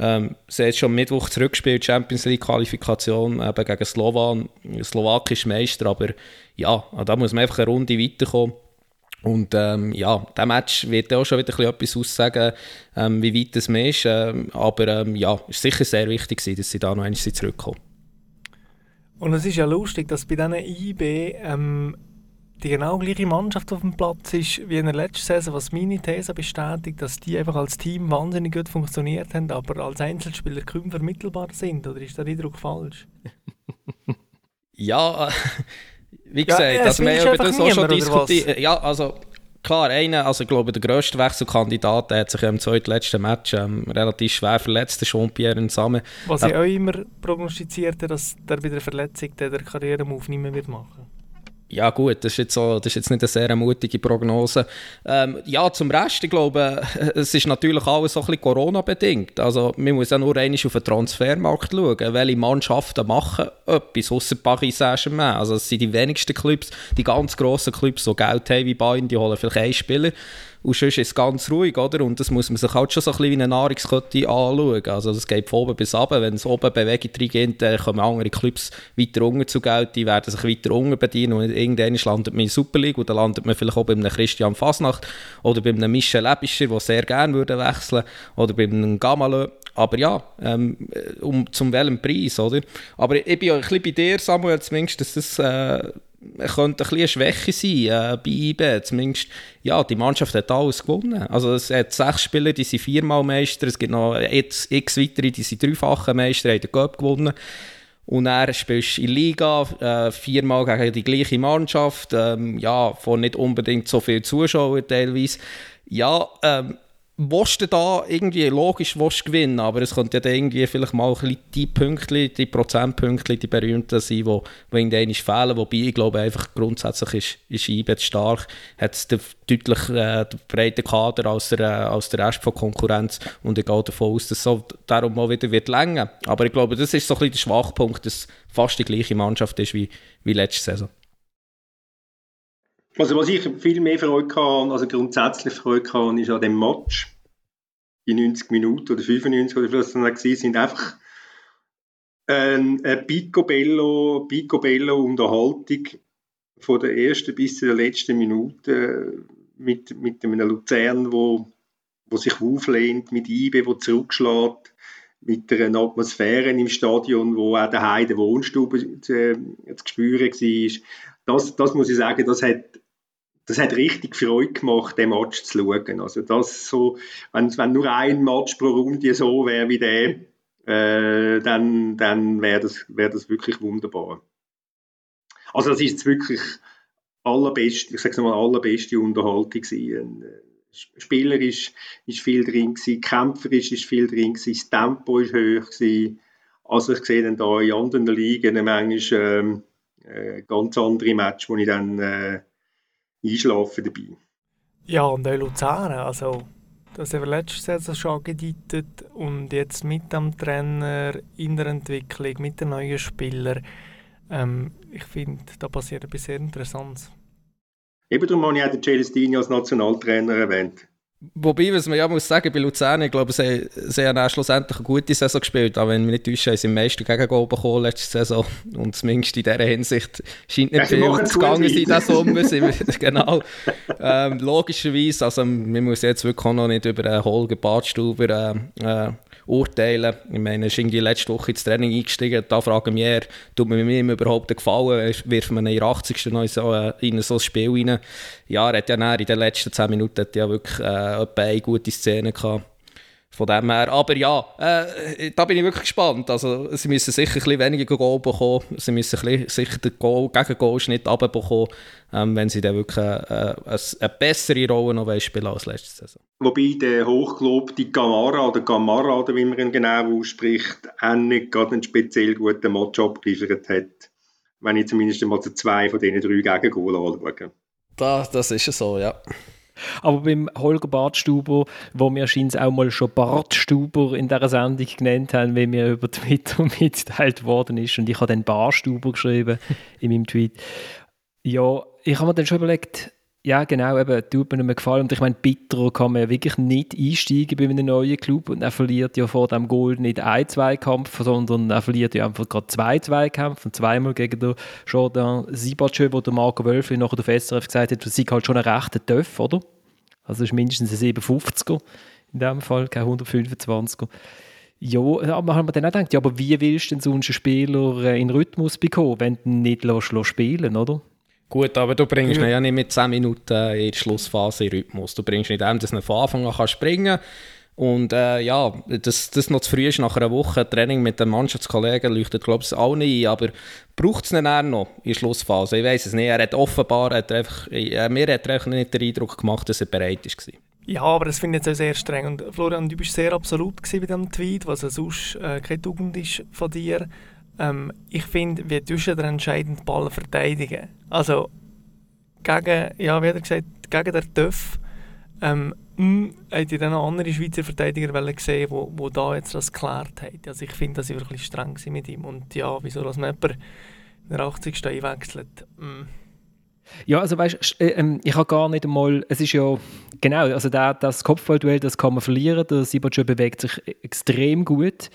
Speaker 3: Ähm, sie hat schon Mittwoch zurückgespielt, Champions League Qualifikation eben gegen Slowan, slowakisch Meister, aber ja, da muss man einfach eine Runde weiterkommen. Und ähm, ja, der Match wird auch schon wieder etwas aussagen, ähm, wie weit es mehr ist. Ähm, aber ähm, ja, es war sicher sehr wichtig, dass sie da noch einmal zurückkommen.
Speaker 2: Und es ist ja lustig, dass bei diesen IB ähm, die genau gleiche Mannschaft auf dem Platz ist wie in der letzten Saison, was meine These bestätigt, dass die einfach als Team wahnsinnig gut funktioniert haben, aber als Einzelspieler kaum vermittelbar sind. Oder ist der Eindruck falsch?
Speaker 3: ja, wie gesagt, ja, also wir haben über das auch schon diskutiert. Ja, also klar, einer, also ich glaube, der grösste Wechselkandidat der hat sich im zweitletzten Match ähm, relativ schwer verletzt, der Jean-Pierre Nsame.
Speaker 2: Was ich auch immer prognostizierte, dass der bei der Verletzung der Karrieremove nicht mehr wird machen
Speaker 3: ja gut, das ist jetzt, so, das ist jetzt nicht eine sehr mutige Prognose. Ähm, ja, zum Rest, ich glaube, es ist natürlich alles so ein bisschen Corona-bedingt. Also man muss ja nur einmal auf den Transfermarkt schauen, welche Mannschaften machen etwas, außer Paris Saint-Germain. Also es sind die wenigsten Clubs, die ganz grossen Clubs, die Geld haben wie Bayern, die holen vielleicht einen Spieler und sonst ist es ganz ruhig, oder? Und das muss man sich halt schon so ein bisschen wie eine Nahrungskette anschauen. Also das geht von oben bis runter. Wenn es oben Bewegung reingeht, dann kommen andere Clubs weiter unten zu Geld, die werden sich weiter unten bedienen und irgendwann landet man in der Super League und dann landet man vielleicht auch bei einem Christian Fasnacht oder bei einem Michel Lebischer, der sehr gerne würde wechseln oder bei einem Gamalö. Aber ja, ähm, um, zum welchem Preis, oder? Aber ich bin ja ein bisschen bei dir, Samuel, zumindest, dass das... Äh, könnte ein eine Schwäche sein äh, bei IB. Zumindest, ja, die Mannschaft hat alles gewonnen. Also es hat sechs Spieler, die sind viermal Meister, es gibt noch x, weitere, die sind dreifache Meister, haben den Cup gewonnen. Und er spielst in Liga äh, viermal gegen die gleiche Mannschaft, ähm, ja, von nicht unbedingt so vielen Zuschauern teilweise. Ja, ähm, willst du da irgendwie, logisch willst gewinnen, aber es könnte ja dann irgendwie vielleicht mal ein die Punkte, die Prozentpunkte, die berühmten sein, die, die irgendwann fehlen. Wobei ich glaube einfach grundsätzlich ist, ist IBE stark, hat deutlich äh, breiten Kader als der, äh, als der Rest von Konkurrenz und ich gehe davon aus, dass so darum mal wieder wird länger. Aber ich glaube, das ist so ein bisschen der Schwachpunkt, dass fast die gleiche Mannschaft ist wie, wie letzte Saison.
Speaker 4: Also was ich viel mehr Freude hatte, also grundsätzlich Freude hatte, ist an dem Match. Die 90 Minuten oder 95 oder was es dann sind einfach ein, Picobello, Picobello Unterhaltung von der ersten bis zur letzten Minute mit, mit einem Luzern, wo, wo sich auflehnt, mit Ibe, wo zurückschlägt, mit einer Atmosphäre im Stadion, wo auch der Wohnstube zu, äh, zu spüren war. Das, das muss ich sagen, das hat, das hat richtig Freude gemacht, den Match zu schauen. Also das so, wenn, wenn nur ein Match pro Runde so wäre wie der, äh, dann, dann wäre das, wär das wirklich wunderbar. Also das ist wirklich allerbeste, ich sage mal allerbeste Unterhaltung gewesen. Äh, spielerisch ist viel drin gewesen, kämpferisch ist viel drin gewesen, das Tempo ist hoch gewesen. Also ich sehe dann da in anderen Ligen manchmal ähm, äh, ganz andere Matches, wo ich dann äh, einschlafe dabei.
Speaker 2: Ja, und auch Luzern, also das haben wir letztes Jahr schon angedeutet und jetzt mit dem Trainer in der Entwicklung, mit den neuen Spielern, ähm, ich finde, da passiert etwas sehr Interessantes.
Speaker 4: Eben darum habe ich auch den Celestini als Nationaltrainer erwähnt.
Speaker 3: Wobei, was man ja muss sagen, bei Luzern, ich glaube, sie, sie haben auch schlussendlich eine gute Saison gespielt, aber wenn wir nicht täuschen, haben sie im meisten Gegengol bekommen letzte Saison und zumindest in dieser Hinsicht scheint nicht viel zu gegangen sein diesen Sommer. genau. Ähm, logischerweise, also man muss jetzt wirklich auch noch nicht über einen Holger Badstuber äh, äh, urteilen. Ich meine, er ist irgendwie letzte Woche ins Training eingestiegen. Da fragen wir eher, tut mir ihm überhaupt gefallen? Wirft man in der 80. noch in so, äh, in so ein Spiel rein? Ja, er hat ja in den letzten 10 Minuten ja wirklich äh, eine gute Szene gehabt. Von dem her. Aber ja, äh, da bin ich wirklich gespannt. Also, sie müssen sicher ein bisschen weniger Goal bekommen. Sie müssen ein bisschen, sicher den Goal, gegen Goal-Schnitt runterbekommen, ähm, wenn sie dann wirklich äh, eine, eine bessere Rolle noch spielen als letzte Saison.
Speaker 4: Wobei der hochgelobte Gamara oder Gamara, oder wie man ihn genau ausspricht, auch nicht gerade einen speziell guten Match abgeliefert hat. Wenn ich zumindest mal zwei von diesen drei Gegengol anschaue.
Speaker 3: Da, das ist so, ja.
Speaker 1: Aber beim Holger Bartstuber, wo wir scheint auch mal schon Bartstuber in dieser Sendung genannt haben, wie mir über Twitter mitgeteilt worden ist. Und ich habe dann Barstuber geschrieben in meinem Tweet. Ja, ich habe mir dann schon überlegt, ja, genau, eben, tut mir nicht mehr gefallen. Und ich meine, bitter kann man ja wirklich nicht einsteigen bei einem neuen Club. Und er verliert ja vor dem Goal nicht ein Zweikampf, sondern er verliert ja einfach gerade zwei Zweikämpfe. Und zweimal gegen den Jordan Sibachö, wo der Marco Wölfli nachher der SRF gesagt hat, das sei halt schon ein rechter Töff, oder? Also ist mindestens ein 57er in dem Fall, kein 125er. Ja, aber haben wir dann auch gedacht, ja, aber wie willst du denn so einen Spieler äh, in Rhythmus bekommen, wenn du ihn nicht lässt, lässt spielen oder?
Speaker 3: Gut, aber du bringst ihn ja nicht mit 10 Minuten in der Schlussphase in Rhythmus. Du bringst nicht dem, dass er von Anfang an kann springen kann. Und äh, ja, dass das noch zu früh ist, nach einer Woche Training mit den Mannschaftskollegen, leuchtet, glaube ich, auch nicht ein. Aber braucht es ihn noch in der Schlussphase? Ich weiß es nicht. Er hat offenbar, hat einfach, äh, mir hat er einfach nicht den Eindruck gemacht, dass er bereit war.
Speaker 2: Ja, aber das finde ich jetzt auch sehr streng. Und Florian, du bist sehr absolut bei diesem Tweet, was sonst äh, keine Tugend ist von dir. Ähm, ich finde, wir müssen den entscheidenden Ball verteidigen. Also, gegen, ja, wie gesagt, gegen den Töff, ähm, hm, hätte ich dann noch andere Schweizer Verteidiger gesehen, wo, wo da jetzt das geklärt haben. Also ich finde, dass ich wirklich streng war mit ihm. Und ja, wieso dass man jemanden in der 80. einwechselt? Mm.
Speaker 1: Ja, also weißt äh, äh, ich habe gar nicht einmal, es ist ja, genau, also der, das Kopfballduell, das kann man verlieren, der Sibachö bewegt sich extrem gut,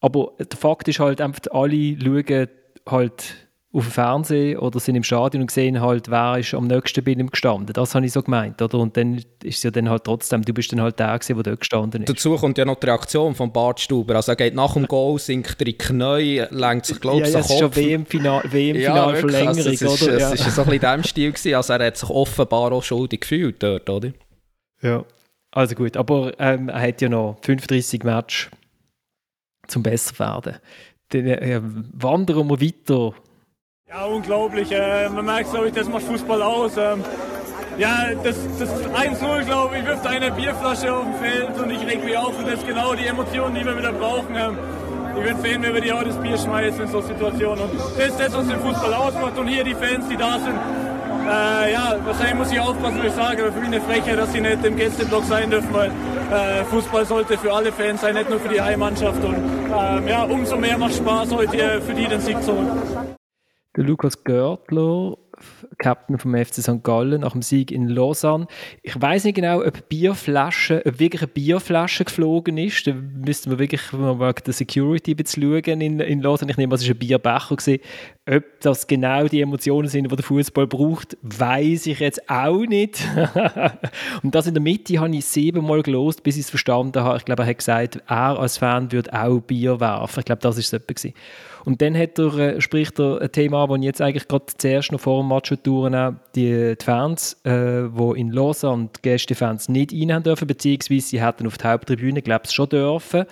Speaker 1: aber der Fakt ist halt einfach, alle schauen halt auf dem Fernsehen oder sind im Stadion und sehen halt, wer ist am nächsten bei ihm gestanden. Das habe ich so gemeint, oder? Und dann ist es ja dann halt trotzdem, du bist dann halt der der dort gestanden ist.
Speaker 3: Dazu kommt ja noch die Reaktion von Bart Stuber. Also er geht nach dem Goal, sinkt er in die Knie, lenkt sich, glaube ich,
Speaker 1: ja, ja, das ist schon WM-Final-Verlängerung,
Speaker 3: ja, also
Speaker 1: oder?
Speaker 3: Es war so ein bisschen in diesem Stil. Gewesen. Also er hat sich offenbar auch schuldig gefühlt dort, oder?
Speaker 1: Ja, also gut. Aber ähm, er hat ja noch 35 Matches zum besser werden. Dann äh, wandern wir weiter
Speaker 7: ja, unglaublich. Äh, man merkt, glaube ich, das macht Fußball aus. Ähm, ja, das, das 1-0, glaube ich, wirft eine Bierflasche auf dem Feld und ich reg mich auf und das ist genau die Emotionen, die wir wieder brauchen. Ähm, ich bin Fan, wenn wir die auch das Bier schmeißen in so Situationen. Und das ist das, was den Fußball ausmacht. Und hier die Fans, die da sind, äh, ja, wahrscheinlich muss ich aufpassen, was ich sage, aber für mich eine Frechheit, dass sie nicht im Gästeblock sein dürfen, weil äh, Fußball sollte für alle Fans sein, nicht nur für die Heimmannschaft. Und ähm, ja, umso mehr macht Spaß, heute für die den Sieg zu holen.
Speaker 1: Lukas Görtler Captain vom FC St. Gallen nach dem Sieg in Lausanne. Ich weiß nicht genau, ob Bierflasche, ob wirklich eine Bierflasche geflogen ist. Da müssten wir wirklich mal der Security schauen in, in Lausanne. Ich nehme, es war ein Bierbecher gewesen. Ob das genau die Emotionen sind, die der Fußball braucht, weiß ich jetzt auch nicht. und das in der Mitte habe ich siebenmal gelost, bis ich es verstanden habe. Ich glaube, er hat gesagt, er als Fan würde auch Bier werfen. Ich glaube, das ist es etwa. Und dann hat er, äh, spricht er ein Thema an, das ich jetzt eigentlich gerade zuerst noch vor dem Match touren, die, die Fans, äh, die in Lausanne die Gästefans nicht rein dürfen, beziehungsweise sie hätten auf der Haupttribüne, glaube ich, schon dürfen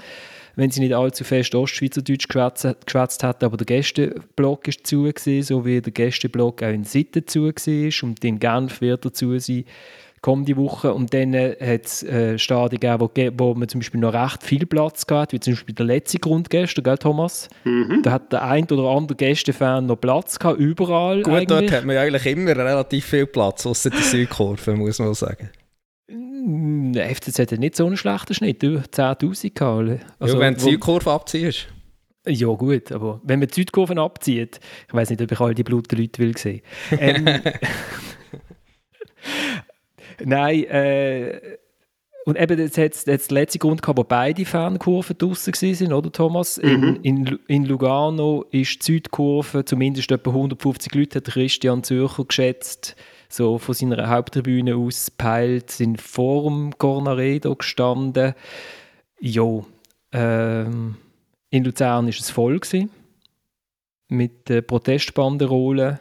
Speaker 1: wenn sie nicht allzu fest Ostschweizerdeutsch geschwätzt hätten, aber der Gästeblock ist zu gewesen, so wie der Gästeblock auch in Sitten zu war und in Genf wird dazu sein kommende Woche. Und dann äh, hat es äh, Stadien gegeben, wo, wo man zum Beispiel noch recht viel Platz gehabt, wie zum Beispiel der letzte Grund gestern, gell, Thomas? Mhm. Da hat der ein oder andere Gästefan noch Platz gehabt, überall.
Speaker 3: Gut, eigentlich. dort hat man eigentlich immer relativ viel Platz, außer die Südkurve, muss man sagen.
Speaker 1: Der FCZ hat nicht so einen schlechten Schnitt, über 10'000 gehabt.
Speaker 3: Also, ja, wenn du die Südkurve abziehst.
Speaker 1: Ja gut, aber wenn man die Südkurven abzieht, ich weiß nicht, ob ich all die blutigen Leute will sehen. Ähm, Nein, äh, und eben jetzt hat es den letzten Grund gehabt, wo beide Fernkurven draußen waren, oder Thomas? Mhm. In, in, in, Lugano ist die Südkurve zumindest etwa 150 Leute, hat Christian Zürcher geschätzt, so von seiner Haupttribüne aus peilt, sind vor dem Cornaredo gestanden. Ja, ähm, in Luzern war es voll gewesen, mit Protestbanderolen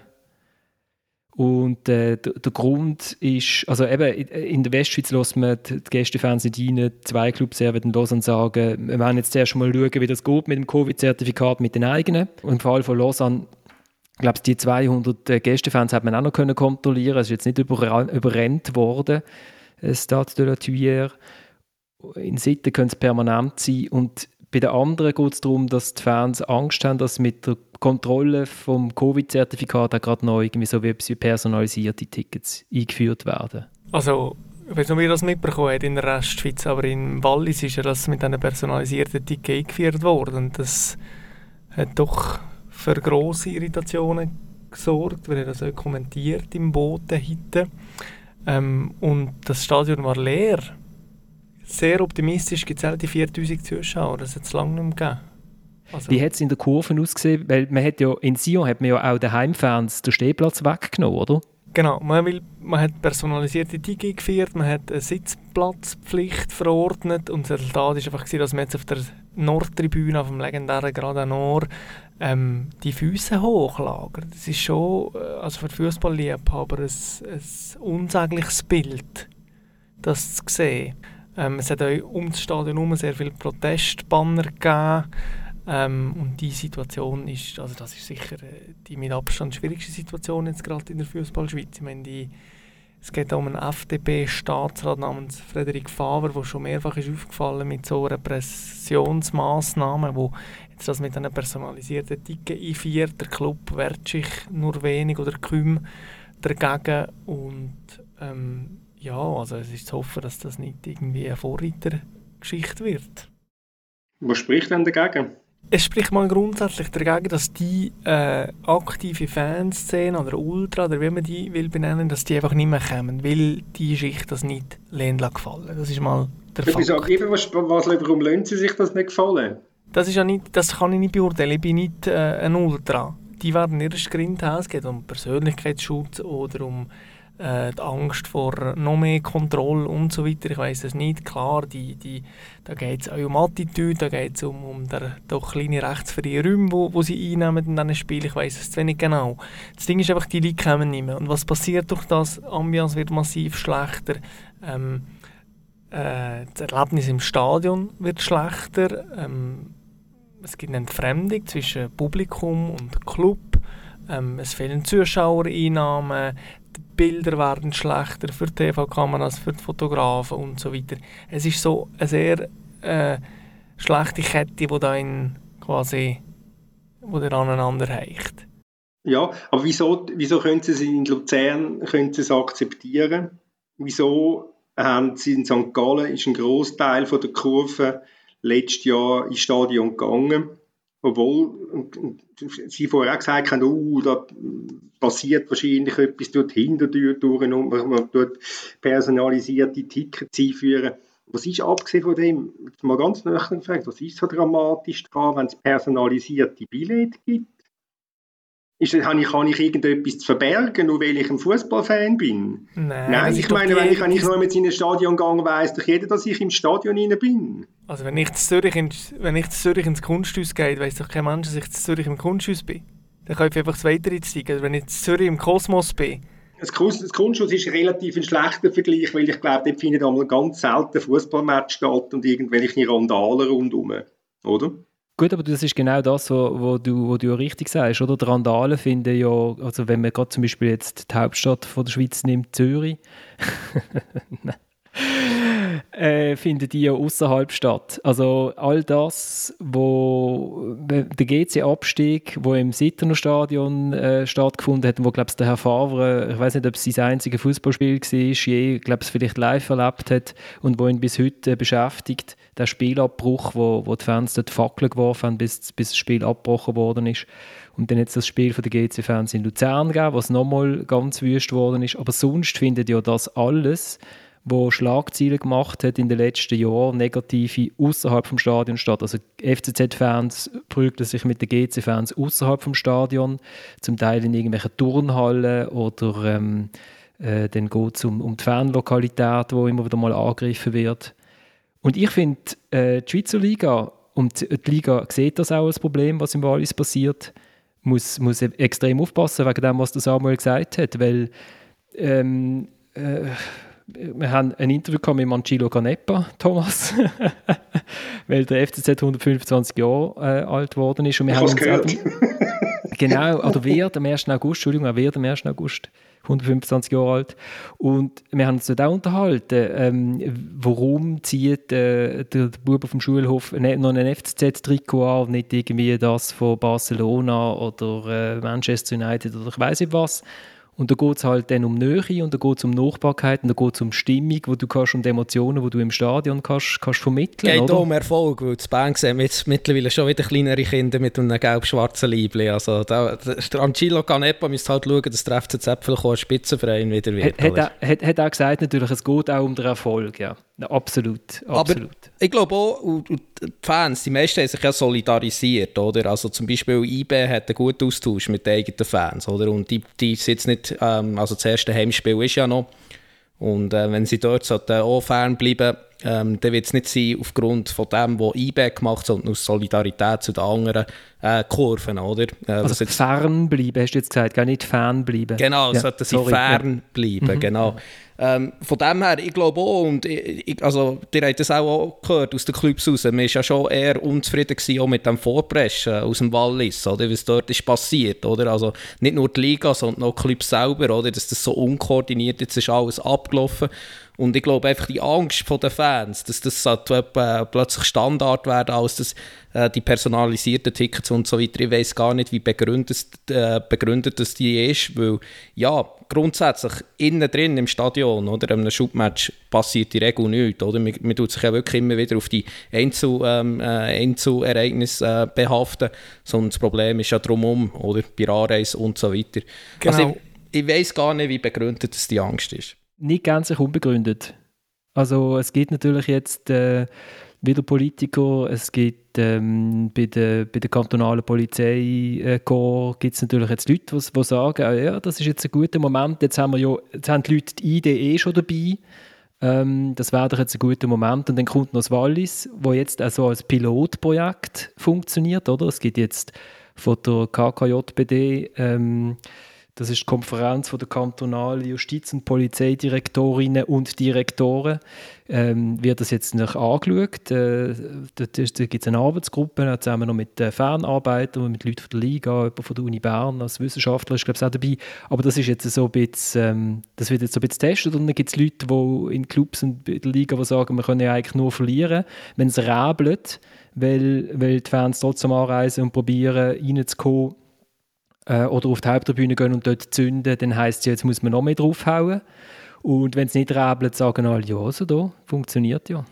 Speaker 1: und äh, der, der, Grund ist, also eben in der Westschweiz lässt man die, Gästefans nicht rein, zwei Clubs werden los und sagen, wir werden jetzt zuerst mal schauen, wie das geht mit dem Covid-Zertifikat, mit den eigenen. Und im Fall von Lausanne, ich glaube, die 200 äh, Gästefans hat man auch noch können es ist jetzt nicht überrennt worden, das Stade de la Thuière. In Sitten können es permanent sein und bei den anderen geht es darum, dass die Fans Angst haben, dass mit der Kontrolle vom Covid-Zertifikat gerade noch irgendwie so wie personalisierte Tickets eingeführt werden.
Speaker 2: Also, ich weiß nicht, ob das mitbekommen habt in der Restschweiz, aber in Wallis ist ja das mit einem personalisierten Ticket eingeführt worden. Das hat doch für grosse Irritationen gesorgt. Wir haben das auch kommentiert im Boot heute. Ähm, und das Stadion war leer sehr optimistisch gibt es auch die 4000 Zuschauer. Das hat es lange nicht mehr gegeben.
Speaker 1: Also. Wie hat es in der Kurve ausgesehen? Weil man hat ja, in Sion hat man ja auch den Heimfans den Stehplatz weggenommen, oder?
Speaker 2: Genau, man, will, man hat personalisierte Tickets geführt, man hat eine Sitzplatzpflicht verordnet und das Resultat war einfach, dass man jetzt auf der Nordtribüne, auf dem legendären Grada Nord, ähm, die Füße hochlagert. Das ist schon, äh, also für Fußballliebhaber, ein, ein unsägliches Bild, das zu sehen. Ähm, es hat auch um das Stadion herum sehr viele Protestbanner gegeben. Ähm, und die Situation ist, also das ist sicher äh, die mit Abstand schwierigste Situation jetzt gerade in der Fußballschweiz. Ich meine, die, es geht um einen FDP-Staatsrat namens Frederik Faber, der schon mehrfach ist aufgefallen mit so Repressionsmaßnahmen, wo jetzt das mit einem personalisierten Ticket einführt. Der Club wehrt sich nur wenig oder kaum dagegen und ähm, ja, also es ist zu hoffen, dass das nicht irgendwie eine Vorreitergeschichte wird.
Speaker 4: Was spricht denn dagegen?
Speaker 2: Es spricht mal grundsätzlich dagegen, dass die äh, aktive Fanszene oder Ultra, oder wie man die will benennen, dass die einfach nicht mehr kommen, weil die Schicht das nicht gefallen Das ist mal der Fakt.
Speaker 4: Sag, was, was, warum lohnt sie sich das nicht gefallen?
Speaker 2: Das, ist ja nicht, das kann ich nicht beurteilen. Ich bin nicht äh, ein Ultra. Die werden erst Grindhaus. Es geht um Persönlichkeitsschutz oder um äh, die Angst vor noch mehr Kontrolle und so weiter. Ich weiß es nicht. Klar, die, die, da geht es auch um Attitüde, da geht es um, um der doch kleine rechtsfreie Räume, wo, wo sie einnehmen in diesen Spielen. Ich weiß es zu wenig genau. Das Ding ist einfach, die Leute kommen nicht mehr. Und was passiert durch das? Ambiance wird massiv schlechter. Ähm, äh, das Erlebnis im Stadion wird schlechter. Ähm, es gibt eine Entfremdung zwischen Publikum und Club. Ähm, es fehlen Zuschauereinnahmen, Bilder werden schlechter für TV-Kameras, für die Fotografen und so weiter. Es ist so eine sehr äh, schlechte Kette, die da in quasi wo der aneinander heicht.
Speaker 4: Ja, aber wieso, wieso können Sie es in Luzern können Sie es akzeptieren? Wieso haben Sie in St. Gallen ist ein Großteil der Kurve letztes Jahr ins Stadion gegangen obwohl Sie vorher auch gesagt haben, oh, da passiert wahrscheinlich etwas dort hinter durch und man dort personalisierte Tickets einführen. Was ist abgesehen von dem, mal ganz nüchtern gefragt, was ist so dramatisch daran, wenn es personalisierte Billette gibt? Ist, habe ich, kann ich irgendetwas zu verbergen, nur weil ich ein Fußballfan bin? Nein, Nein ich meine, wenn ich, wenn ich noch mit in ein Stadion gehe, weiss doch jeder, dass ich im Stadion rein bin.
Speaker 2: Also wenn ich zu Zürich, in, wenn ich zu Zürich ins Kunsthaus gehe, weiss doch kein Mensch, dass ich zu Zürich im Kunsthaus bin. Dann kann ich einfach das Weitere zeigen. Also wenn ich zu Zürich im Kosmos bin,
Speaker 4: das, Kunsthaus ist relativ ein schlechter Vergleich, weil ich glaube, dort findet einmal ganz selten Fußballmatch statt und irgendwelche Randalen rundherum, oder?
Speaker 1: Gut, aber das ist genau das, wo, wo, du, wo du ja richtig sagst, oder? Die Randalen finden ja, also wenn man gerade zum Beispiel jetzt die Hauptstadt von der Schweiz nimmt, Zürich, äh, finden die ja außerhalb statt. Also all das, wo der GC-Abstieg, wo im Sitterner Stadion äh, stattgefunden hat, wo glaube ich der Herr Favre, ich weiß nicht, ob es sein einziges Fußballspiel war, je, glaube ich, vielleicht live erlebt hat und wo ihn bis heute äh, beschäftigt, der Spielabbruch, wo, wo die Fans dort Fackeln geworfen haben, bis, bis das Spiel abgebrochen worden ist. Und dann jetzt das Spiel von der GC-Fans in Luzern gegeben, was nochmal ganz wüst worden ist. Aber sonst findet ja das alles wo Schlagzeilen gemacht hat in den letzten Jahren, negative, außerhalb vom Stadion statt. Also FCZ-Fans prügeln sich mit den GC-Fans außerhalb vom Stadion, zum Teil in irgendwelchen Turnhallen oder ähm, äh, dann geht es um, um die Fanlokalität, wo immer wieder mal angegriffen wird. Und ich finde, äh, die Schweizer Liga, und die Liga sieht das auch als Problem, was im Wallis passiert, muss, muss extrem aufpassen wegen dem, was der Samuel gesagt hat, weil ähm, äh, wir haben ein Interview mit Mancillo Canepa, Thomas, weil der FCZ 125 Jahre äh, alt geworden ist. Und wir
Speaker 4: ich
Speaker 1: haben uns
Speaker 4: gehört.
Speaker 1: genau, oder wird am 1. August, Entschuldigung, er wird am 1. August 125 Jahre alt. Und wir haben uns dort auch unterhalten, ähm, warum zieht äh, der, der Bub vom Schulhof ne, noch ein FCZ-Trikot an und nicht irgendwie das von Barcelona oder äh, Manchester United oder ich weiß nicht was. Und da geht es halt dann um Nähe und da geht es um Nachbarkeit und da geht es um Stimmung, wo du kannst und Emotionen, die du im Stadion kannst, kannst vermitteln
Speaker 3: kannst. Geht um Erfolg, weil das Band sehen jetzt mittlerweile schon wieder kleinere Kinder mit einem gelb-schwarzen Liebling. Also da, der Angelo Canepa müsste halt schauen, dass der FCZ Spitzenverein wieder wird.
Speaker 1: Hat, hat, er, hat, hat er gesagt, natürlich, es geht auch um den Erfolg, ja. Absolut, absolut.
Speaker 3: Aber ich glaube auch, die Fans, die meisten haben sich ja solidarisiert, oder? Also zum Beispiel IB hat einen guten Austausch mit den eigenen Fans, oder? Und die, die sind nicht, ähm, also das erste Heimspiel ist ja noch. Und äh, wenn sie dort auch fernbleiben, ähm, dann wird es nicht sein aufgrund von dem, was IB gemacht hat, sondern aus Solidarität zu den anderen äh, Kurven, oder?
Speaker 1: Äh, also jetzt, fernbleiben, hast du jetzt gesagt, gar nicht fernbleiben.
Speaker 3: Genau, ja, sollten sie sorry, fernbleiben, ja. genau. Mhm. Ähm, von dem her, ich glaube auch, und ich, also, ihr habt das auch gehört aus den Clubs raus, man war ja schon eher unzufrieden gewesen, auch mit dem Vorpreschen aus dem Wallis, oder, was dort ist passiert, oder, also nicht nur die Liga, sondern auch die Clubs selber, oder, dass das so unkoordiniert jetzt ist alles abgelaufen und ich glaube einfach die Angst der Fans, dass das äh, plötzlich Standard werden, als das, äh, die personalisierten Tickets und so weiter. Ich weiß gar nicht, wie begründet, äh, begründet das die ist, weil ja, grundsätzlich innen drin im Stadion oder einem Schubmatch passiert die Regel nichts. Oder? Man, man tut sich ja wirklich immer wieder auf die Einzel, ähm, äh, Einzelereignisse äh, behaften, sondern das Problem ist ja drumherum, oder? bei Anreise und so weiter. Genau. Also ich, ich weiß gar nicht, wie begründet das die Angst ist
Speaker 1: nicht ganz unbegründet. Also es gibt natürlich jetzt äh, wieder Politiker, es gibt ähm, bei, der, bei der kantonalen Polizei äh, gibt es natürlich jetzt Leute, die, sagen, ah, ja, das ist jetzt ein guter Moment, jetzt haben, wir ja, jetzt haben die Leute die Idee eh schon dabei, ähm, das wäre doch jetzt ein guter Moment und dann kommt noch das Wallis, wo jetzt also als Pilotprojekt funktioniert, oder? Es gibt jetzt von der KKJBD ähm, das ist die Konferenz der kantonalen Justiz- und Polizeidirektorinnen und Direktoren. Ähm, wird das jetzt noch angeschaut. Äh, da gibt es eine Arbeitsgruppe, zusammen noch mit äh, Fernarbeitern, mit Leuten von der Liga, jemand von der Uni Bern als Wissenschaftler ist glaube ich auch dabei. Aber das ist jetzt so ein bisschen, ähm, das wird jetzt so ein bisschen getestet und dann gibt es Leute, die in Clubs und in der Liga, die sagen, wir können ja eigentlich nur verlieren, wenn es räbelt, weil, weil die Fans trotzdem anreisen und probieren reinzukommen äh, oder auf die Haupttribüne gehen und dort zünden, dann heisst es ja, jetzt muss man noch mehr draufhauen. Und wenn es nicht rebelt, sagen alle, ja, also da, funktioniert ja.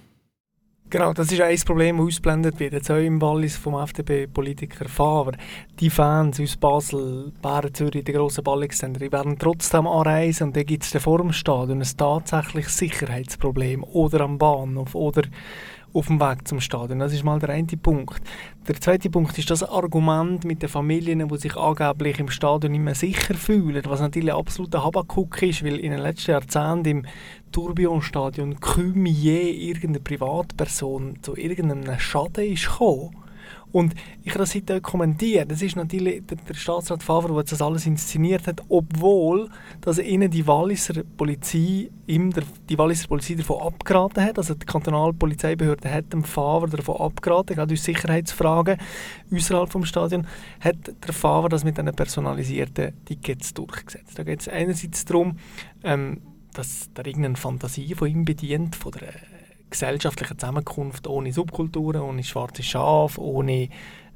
Speaker 2: Genau, das ist ein Problem, das ausblendet wird. Jetzt auch im Wallis vom FDP-Politiker Faber. Die Fans aus Basel, Bären, Zürich, die grossen Ballungsländer, die werden trotzdem anreisen und dann gibt es vor dem Stadion ein tatsächliches Sicherheitsproblem oder am Bahnhof oder auf dem Weg zum Stadion. Das ist mal der eine Punkt. Der zweite Punkt ist das Argument mit den Familien, die sich angeblich im Stadion nicht mehr sicher fühlen, was natürlich ein absoluter Habakuk ist, weil in den letzten Jahrzehnten im Tourbillon-Stadion kaum je irgendeine Privatperson zu irgendeinem Schaden ist gekommen. Und ich habe das heute kommentiert. Das ist natürlich der, der Staatsrat Favre, der das alles inszeniert hat, obwohl dass ihnen die Walliser Polizei, ihm der, die Walliser Polizei davon abgeraten hat. Also die kantonale Polizeibehörde hat dem Favre davon abgeraten, gerade aus Sicherheitsfragen außerhalb vom Stadion, hat der Favre das mit einem personalisierten Tickets durchgesetzt. Da geht es einerseits darum, ähm, dass da irgendeine Fantasie von ihm bedient, von der gesellschaftlichen Zusammenkunft ohne Subkulturen, ohne schwarze Schafe, ohne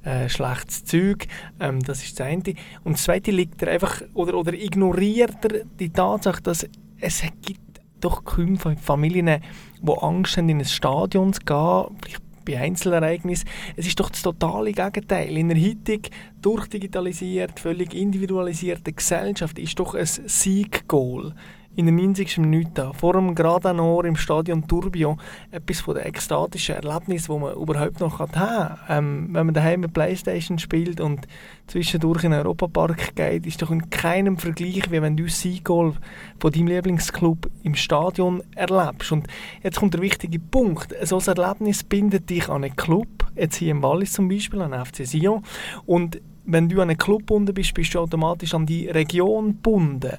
Speaker 2: äh, schlechtes Zeug. Ähm, das ist das eine. Und das zweite liegt er einfach, oder, oder ignoriert er die Tatsache, dass es gibt doch kaum Familien, die Angst haben, in ein Stadion zu gehen, vielleicht bei Einzelereignissen. Es ist doch das totale Gegenteil. In einer heutigen, durchdigitalisiert, völlig individualisierten Gesellschaft ist doch ein Sieg-Goal in der 90. Minute vor dem Gradanor im Stadion Tourbillon etwas von den ekstatischen Erlebnissen, die man überhaupt noch haben kann. Ähm, wenn man daheim mit Playstation spielt und zwischendurch in den Europapark geht, ist doch in keinem Vergleich, wie wenn du Seagull von deinem Lieblingsclub im Stadion erlebst. Und jetzt kommt der wichtige Punkt. So ein Erlebnis bindet dich an einen Club, jetzt hier im Wallis zum Beispiel, an FC Sion. Und wenn du an einen Club gebunden bist, bist du automatisch an die Region gebunden.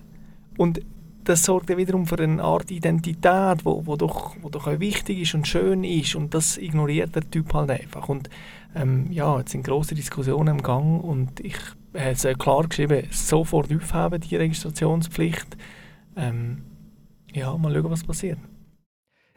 Speaker 2: Und das sorgt ja wiederum für eine Art Identität, wo, wo, doch, wo doch auch wichtig ist und schön ist und das ignoriert der Typ halt einfach. Und ähm, ja, jetzt sind große Diskussionen im Gang und ich habe es klar geschrieben, sofort aufheben, die Registrationspflicht. Ähm, ja, mal schauen, was passiert.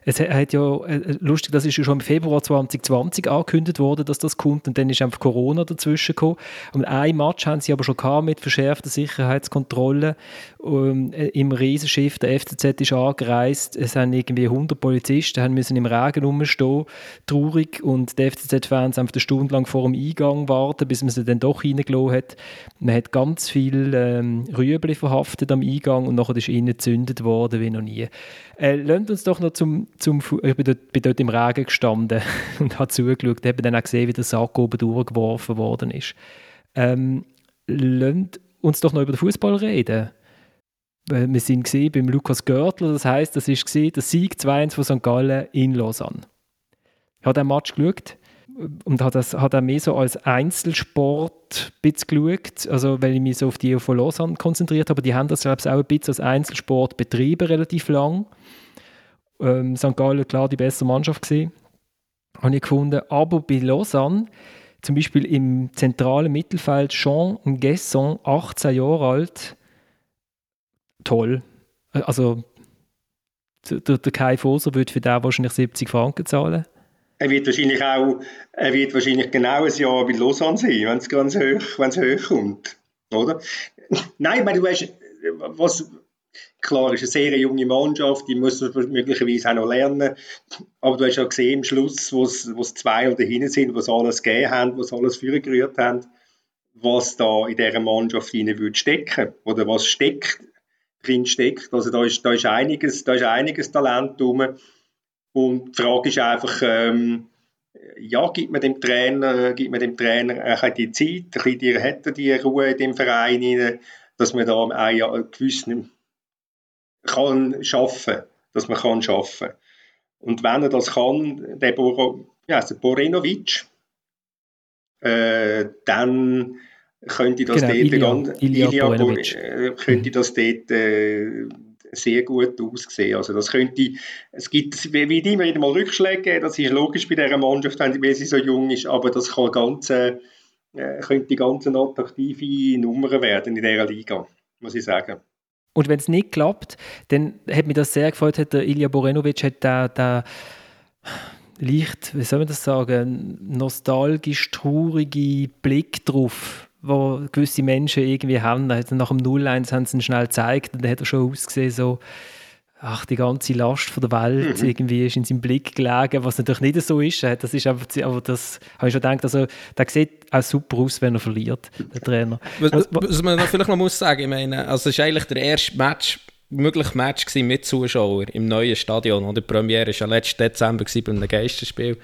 Speaker 1: Es hat ja, äh, lustig, das ist ja schon im Februar 2020 angekündigt worden, dass das kommt und dann ist einfach Corona dazwischen gekommen. Und ein Match haben sie aber schon gehabt mit verschärfter Sicherheitskontrolle ähm, äh, im Riesenschiff. Der FCZ ist angereist, es haben irgendwie 100 Polizisten, haben müssen im Regen rumstehen, traurig und die FCZ-Fans haben eine Stunde lang vor dem Eingang warten, bis man sie dann doch reingelassen hat. Man hat ganz viel ähm, Rüebli verhaftet am Eingang und nachher ist innen gezündet worden wie noch nie. Äh, lasst uns doch noch zum, zum ich bin dort, bin dort im Regen gestanden und habe zugeschaut, habe dann auch gesehen, wie der Sack oben durchgeworfen worden ist. Ähm, lasst uns doch noch über den Fußball reden. Wir sind gesehen beim Lukas Görtler, das heißt, das ist gesehen der Sieg 2-1 von St. Gallen in Lausanne. Ich habe den Match geschaut und hat das hat er mehr so als Einzelsport ein geschaut, also weil ich mich so auf die von Lausanne konzentriert habe, die haben das glaube auch ein bisschen als Einzelsport betrieben, relativ lang. Ähm, St. Gallen klar die bessere Mannschaft gesehen, habe ich gefunden, aber bei Lausanne zum Beispiel im zentralen Mittelfeld Jean Guesson, 18 Jahre alt, toll. Also der, der Kai Foser würde für den wahrscheinlich 70 Franken zahlen.
Speaker 4: Er wird wahrscheinlich auch, er wird wahrscheinlich genau ein Jahr bei Lausanne sein, wenn es ganz hoch, wenn es hoch kommt, oder? Nein, weil du weißt, was klar ist eine sehr junge Mannschaft, die muss möglicherweise auch noch lernen, aber du hast ja gesehen im Schluss, wo es zwei oder hinten sind, was alles gegeben haben, was alles vorgerührt haben, was da in dieser Mannschaft hinein würde stecken oder was steckt drin steckt. Also da ist, da ist einiges, da ist einiges Talent drum. Und die Frage ist einfach, ähm, ja, gibt man dem Trainer, gibt man dem Trainer ein die Zeit, ein bisschen die, hat er die Ruhe in dem Verein rein, dass man da auch ja, gewissen kann schaffen, dass man kann schaffen. Und wenn er das kann, der Bor ja, also Borenovic, äh, dann könnte das genau, dort Ilya, ganz, Ilya, Ilya äh, könnte das dort äh, sehr gut aussehen. Also das könnte, es gibt, wie immer wieder mal Rückschläge das ist logisch bei dieser Mannschaft, wenn sie so jung ist, aber das kann ganz, äh, könnte ganz eine attraktive Nummer werden in dieser Liga, muss ich sagen.
Speaker 1: Und wenn es nicht klappt, dann hat mich das sehr gefreut, hat der Ilya Borenovic hat da, da leicht, wie soll man das sagen, nostalgisch traurige Blick drauf wo gewisse Menschen irgendwie haben. Nach dem 0-1 haben sie ihn schnell gezeigt und dann hat er schon ausgesehen so, ach, die ganze Last von der Welt
Speaker 4: Mhm.
Speaker 1: irgendwie ist in seinem Blick gelegen, was natürlich nicht so ist. Das ist einfach, aber das habe ich schon gedacht, also, der sieht auch super aus, wenn er verliert, der Trainer.
Speaker 3: Was,
Speaker 1: Was- was-
Speaker 3: man vielleicht noch muss sagen, ich meine, also es war eigentlich der erste Match, mögliche Match mit Zuschauern im neuen Stadion. Oder? Die Premiere war ja letzten Dezember bei einem Geisterspiel.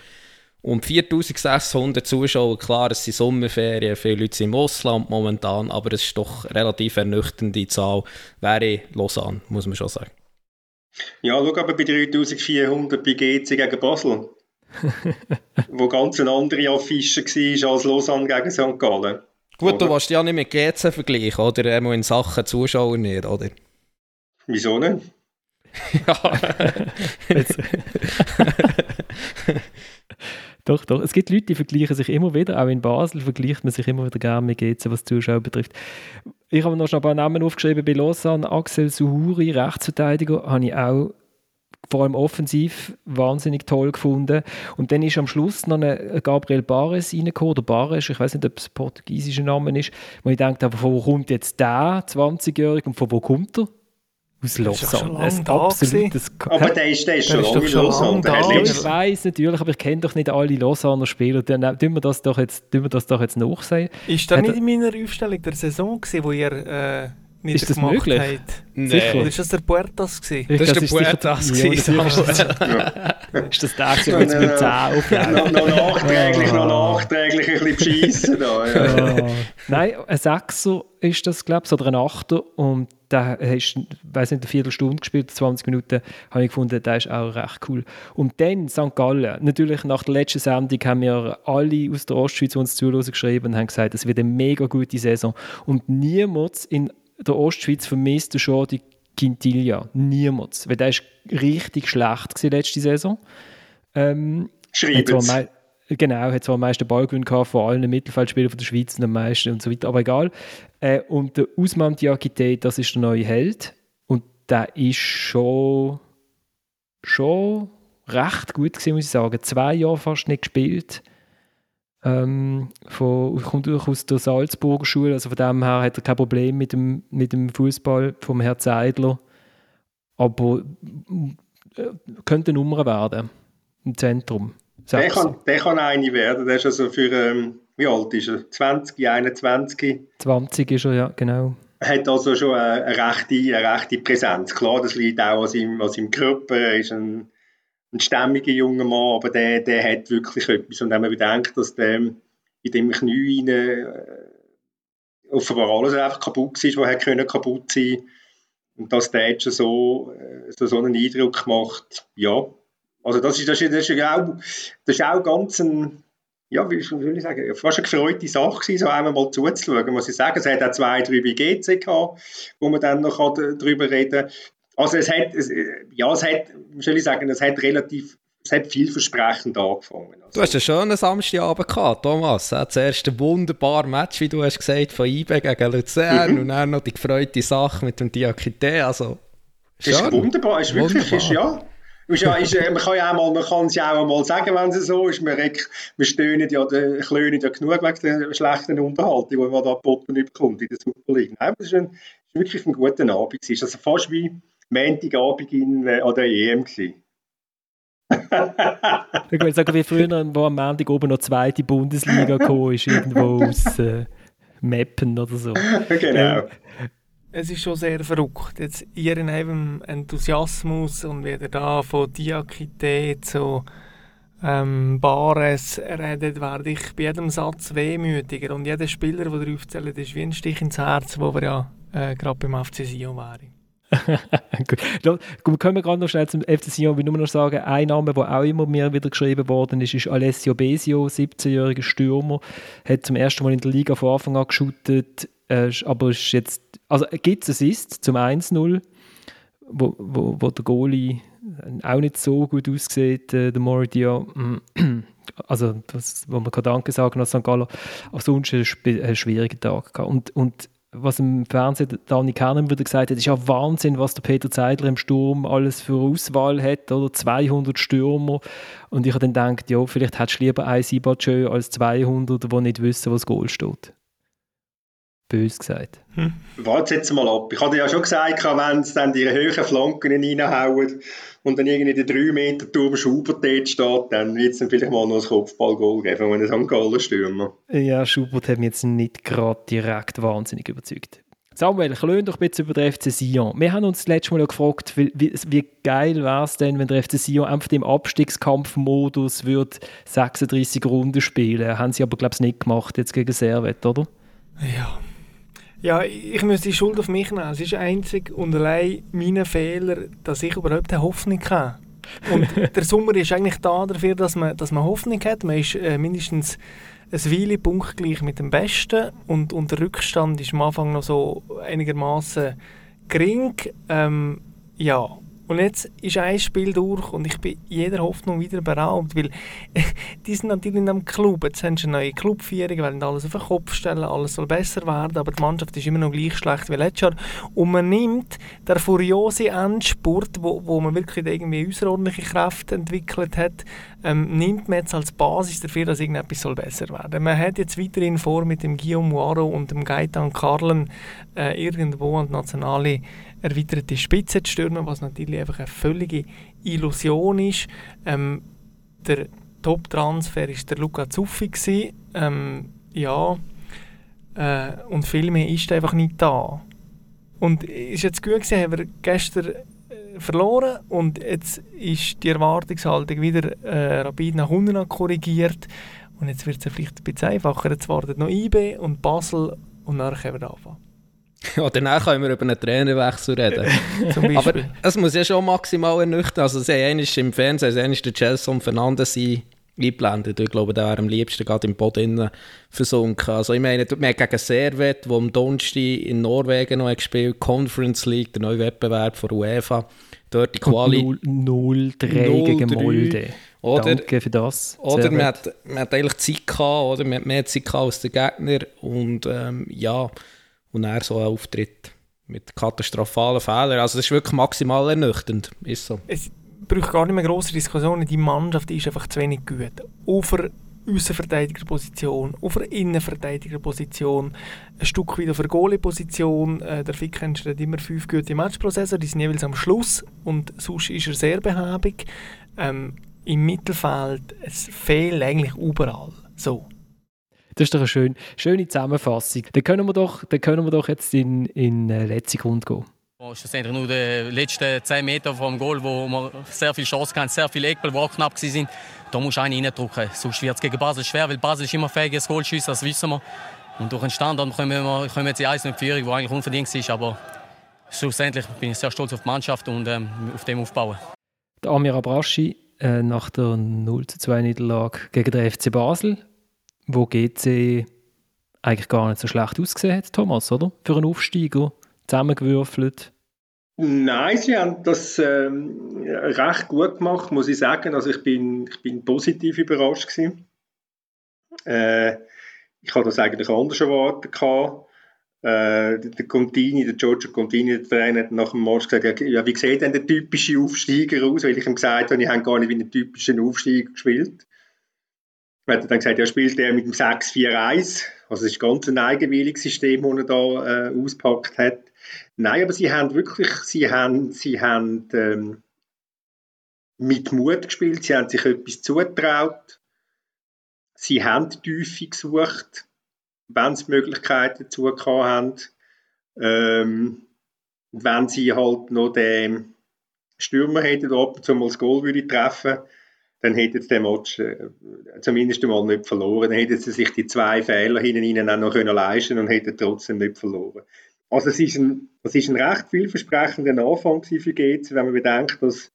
Speaker 3: Und 4600 Zuschauer, klar, es sind Sommerferien, viele Leute sind im Ausland momentan, aber es ist doch eine relativ ernüchternde Zahl. Wäre Lausanne, muss man schon sagen.
Speaker 4: Ja, schau aber bei 3400 bei GC gegen Basel. wo ganz eine andere Affische war als Lausanne gegen St. Gallen.
Speaker 3: Gut, du
Speaker 4: Oder?
Speaker 3: willst ja nicht mit GC vergleichen, oder? Einmal in Sachen Zuschauer nicht, oder?
Speaker 4: Wieso nicht?
Speaker 3: ja.
Speaker 1: Doch, doch. Es gibt Leute, die vergleichen sich immer wieder, auch in Basel vergleicht man sich immer wieder gerne mit GC, was die Zuschauer betrifft. Ich habe noch ein paar Namen aufgeschrieben bei Lausanne. Axel Suhuri, Rechtsverteidiger, habe ich auch vor allem offensiv wahnsinnig toll gefunden. Und dann ist am Schluss noch ein Gabriel Bares reingekommen, oder Bares, ich weiß nicht, ob es ein portugiesischer Name ist, wo ich denke, von wo kommt jetzt der 20-Jährige und von wo kommt er? Aus
Speaker 2: ist doch schon
Speaker 1: Lausanne.
Speaker 2: lange
Speaker 1: Ein
Speaker 2: da
Speaker 1: absolutes
Speaker 4: Aber der ist, der ist schon
Speaker 2: Der ist
Speaker 4: lange in
Speaker 2: schon
Speaker 4: Lausanne.
Speaker 1: ja, ich weiß natürlich, aber ich kenne doch nicht alle Lausanner Spieler. Dann äh, tun wir das doch jetzt, tun wir das doch jetzt nachsehen.
Speaker 2: Ist das
Speaker 1: Hat
Speaker 2: nicht in meiner Aufstellung der Saison, gewesen, wo ihr äh,
Speaker 1: Ist das möglich? Sicher.
Speaker 2: Oder ist das der Puertas? Gewesen?
Speaker 3: Das ist der Puertas gewesen,
Speaker 1: ist das- der, gewesen, der jetzt mit dem 10 aufläuft?
Speaker 4: noch, nachträglich, noch
Speaker 1: Ah.
Speaker 4: nachträglich ein bisschen beschissen da. Ja.
Speaker 1: Nein, ein Sechser ist das, glaube ich, oder ein Achter. Und der hast, weiß nicht, eine Viertelstunde gespielt, 20 Minuten, habe ich gefunden, der ist auch recht cool. Und dann St. Gallen. Natürlich, nach der letzten Sendung haben wir alle aus der Ostschweiz uns zuhören geschrieben und haben gesagt, es wird eine mega gute Saison. Und niemand in der Ostschweiz vermisst den Jordi Quintilia. Niemand. Weil der ist richtig schlecht letzte Saison. Ähm,
Speaker 4: Schreiben
Speaker 1: Genau, hat zwar am meisten Ballgewinn gehabt von allen Mittelfeldspielern von der Schweiz und am meisten und so weiter, aber egal. Äh, und der Usman Diakite, das ist der neue Held und der ist schon, schon recht gut gewesen, muss ich sagen. Zwei Jahre fast nicht gespielt. Ähm, von, kommt auch aus der Salzburger Schule, also von dem her hat er kein Problem mit dem, mit dem Fußball vom Herrn Zeidler. Aber äh, könnte eine Nummer werden im Zentrum.
Speaker 4: Der kann, der kann eine werden. Der ist also für, ähm, wie alt ist er? 20, 21.
Speaker 1: 20 ist er, ja, genau.
Speaker 4: Hat also schon eine, eine, rechte, eine rechte Präsenz. Klar, das liegt auch an seinem, an seinem Körper. Er ist ein, ein stämmiger junger Mann, aber der, der hat wirklich etwas. Und wenn man bedenkt, dass der in dem Knie rein, äh, offenbar alles einfach kaputt ist, was können kaputt sein und dass der jetzt schon so, äh, so, so einen Eindruck macht, ja. Also das ist, das ist, das ist auch, das ist auch ganz ein, ja, wie soll ich sagen, fast eine gefreute Sache gewesen, so einmal mal zuzuschauen, muss ich sagen. Es hat auch zwei, drei bei GC gehabt, wo man dann noch kann darüber reden kann. Also es hat, es, ja, es hat, soll ich sagen, es hat relativ, es hat vielversprechend angefangen. Also,
Speaker 3: Du hast einen schönen Samstagabend gehabt, Thomas. Ja, zuerst ein wunderbares Match, wie du hast gesagt, von IBE gegen Luzern
Speaker 4: Mhm.
Speaker 3: und dann noch die gefreute Sache mit dem Diakite. Also,
Speaker 4: ist
Speaker 3: schön.
Speaker 4: wunderbar, ist wirklich,
Speaker 3: Wunderbar.
Speaker 4: ist ja. Ist ja, ist, äh, man kann ja auch mal, man kann es ja auch mal sagen, wenn es so ist. Wir, wir stöhnen ja, de- klönen ja genug wegen der schlechten Unterhaltung, die man da geboten bekommt in der Super League. Nein, es ist, ein, ist wirklich ein guter Abend. Es ist also fast wie Montagabend in, äh, an der EM gewesen.
Speaker 1: Ich würde sagen, wie früher, wo am Montag oben noch zweite Bundesliga gekommen ist, irgendwo aus äh, Meppen oder so.
Speaker 4: genau.
Speaker 2: Es ist schon sehr verrückt. Jetzt ihr in eurem Enthusiasmus und wieder da von Diakite zu ähm, Bares redet, werde ich bei jedem Satz wehmütiger. Und jeder Spieler, der ihr aufzählt, ist wie ein Stich ins Herz, wo wir ja äh, gerade beim FC Sion wären.
Speaker 1: Gut. Können wir gerade noch schnell zum FC Sion, ich will nur noch sagen, ein Name, der auch immer mehr wieder geschrieben worden ist, ist Alessio Besio, 17-jähriger Stürmer, hat zum ersten Mal in der Liga von Anfang an geschootet, äh, aber ist jetzt, also gibt es Assist zum 1-0, wo, wo, wo der Goalie auch nicht so gut aussieht, äh, der Moridia. Also, das, wo man kann Danke sagen an St. Gallen. Aber sonst einen schwierigen Tag gehabt. Und, und was im Fernsehen Dani Kernen wieder gesagt hat, ist ja Wahnsinn, was der Peter Zeidler im Sturm alles für Auswahl hat, oder 200 Stürmer. Und ich habe dann gedacht, ja, vielleicht hättest du lieber ein Sibachö als 200, die nicht wissen, was Goal steht. Bös gesagt.
Speaker 4: Hm. Warte jetzt mal ab. Ich hatte ja schon gesagt, wenn sie dann die höheren Flanken reinhauen und dann irgendwie der 3 Meter Turm Schubert dort steht, dann wird es dann vielleicht mal noch ein Kopfballgoal geben von einem St. Galler Stürmer.
Speaker 1: Ja, Schubert hat mich jetzt nicht gerade direkt wahnsinnig überzeugt. Samuel, klön doch ein bisschen über den FC Sion. Wir haben uns das letzte Mal ja gefragt, wie, wie geil wäre es denn, wenn der FC Sion einfach im Abstiegskampfmodus 36 Runden spielen. Haben sie aber, glaube ich, nicht gemacht jetzt gegen Servet, oder?
Speaker 2: Ja, ja, ich muss die Schuld auf mich nehmen. Es ist einzig und allein mein Fehler, dass ich überhaupt eine Hoffnung habe. Und der Sommer ist eigentlich da dafür, dass man, dass man Hoffnung hat. Man ist äh, mindestens ein Weile punktgleich mit dem Besten und, und der Rückstand ist am Anfang noch so einigermaßen gering. Ähm, ja, und jetzt ist ein Spiel durch und ich bin jeder Hoffnung wieder beraubt, weil die sind natürlich in einem Club. Jetzt haben sie eine neue Clubführung, wollen alles auf den Kopf stellen, alles soll besser werden, aber die Mannschaft ist immer noch gleich schlecht wie letztes Jahr. Und man nimmt den furiose Endspurt, wo, wo man wirklich irgendwie außerordentliche Kräfte entwickelt hat, ähm, nimmt man jetzt als Basis dafür, dass irgendetwas soll besser werden. Man hat jetzt weiterhin vor, mit dem Guillaume Moiro und dem Gaetan Carlen äh, irgendwo an die nationale erweiterte Spitze zu stürmen, was natürlich einfach eine völlige Illusion ist. Ähm, der Top-Transfer war der Luca Zuffi. Ähm, ja, äh, und viel mehr ist einfach nicht da. Und ist jetzt gut gewesen, haben wir gestern äh, verloren und jetzt ist die Erwartungshaltung wieder äh, rapid nach unten korrigiert und jetzt wird es vielleicht ein bisschen einfacher. Jetzt wartet noch IB und Basel und dann können wir anfangen.
Speaker 3: Ja, danach können wir über einen Trainerwechsel reden. Aber es muss ja schon maximal ernüchtern. Also, sie haben im Fernsehen, sie haben den Gelson Fernandes eingeblendet. Ich glaube, der wäre am liebsten gerade im Boden versunken. Also, ich meine, wir haben gegen Servet, wo am Donnerstag in Norwegen noch gespielt Conference League, der neue Wettbewerb von UEFA. Dort die Quali.
Speaker 1: 0-3 gegen Molde. Oder, Danke für das.
Speaker 3: Oder man hat, man hat eigentlich Zeit gehabt, oder? Man hat mehr Zeit gehabt als der Gegner. Und ähm, ja und er so einen Auftritt mit katastrophalen Fehlern. Also das ist wirklich maximal ernüchternd, ist so.
Speaker 2: Es braucht gar nicht mehr grosse Diskussionen, die Mannschaft ist einfach zu wenig gut. Auf der Außenverteidigerposition, auf der Innenverteidigerposition, ein Stück weit auf der Goalie-Position. Äh, der Fick hat immer fünf gute Matchprozesse, die sind jeweils am Schluss und sonst ist er sehr behäbig. Ähm, Im Mittelfeld, es fehlt eigentlich überall. So.
Speaker 1: Das ist doch eine schön, schöne Zusammenfassung. Dann können wir doch, dann können wir doch jetzt in, in äh, letzte Runde gehen.
Speaker 8: Oh, schlussendlich nur die letzten 10 Meter vom Goal, wo wir sehr viel Chance hatten, sehr viele Eckbälle, die auch knapp waren. Da musst du einen reindrücken. Sonst wird es gegen Basel schwer, weil Basel ist immer fähig, ein Goal schiessen, das wissen wir. Und durch den Standard kommen wir, kommen jetzt in 1 mit Führung, die eigentlich unverdient ist. Aber schlussendlich bin ich sehr stolz auf die Mannschaft und ähm, auf dem aufbauen.
Speaker 1: Der Amir Abraschi äh, nach der 0 2 Niederlage gegen den FC Basel wo GC eigentlich gar nicht so schlecht ausgesehen hat, Thomas, oder? Für einen Aufsteiger, zusammengewürfelt.
Speaker 4: Nein, sie haben das ähm, recht gut gemacht, muss ich sagen. Also ich bin, ich bin positiv überrascht gewesen. Äh, ich habe das eigentlich anders erwartet. Äh, der Contini, der Giorgio Contini, der Trainer, hat nach dem Marsch gesagt, ja, wie sieht denn der typische Aufsteiger aus? Weil ich ihm gesagt habe, ich habe gar nicht wie einen typischen Aufsteiger gespielt. Man hat dann gesagt, er spielt er mit dem 6-4-1. Also es ist ganz ein eigenwilliges System, das er da äh, auspackt hat. Nein, aber sie haben wirklich, sie haben, sie haben ähm, mit Mut gespielt, sie haben sich etwas zutraut. Sie haben die Tiefe gesucht, wenn sie Möglichkeiten dazu gehabt haben. Ähm, wenn sie halt noch den Stürmer hätten, der ab und zu mal das Goal würde treffen dann hätten sie den Match äh, zumindest einmal nicht verloren. Dann hätten sie sich die zwei Fehler hinten auch noch können leisten und hätten trotzdem nicht verloren. Also es ist ein, ein recht vielversprechender Anfang für GC, wenn man bedenkt, dass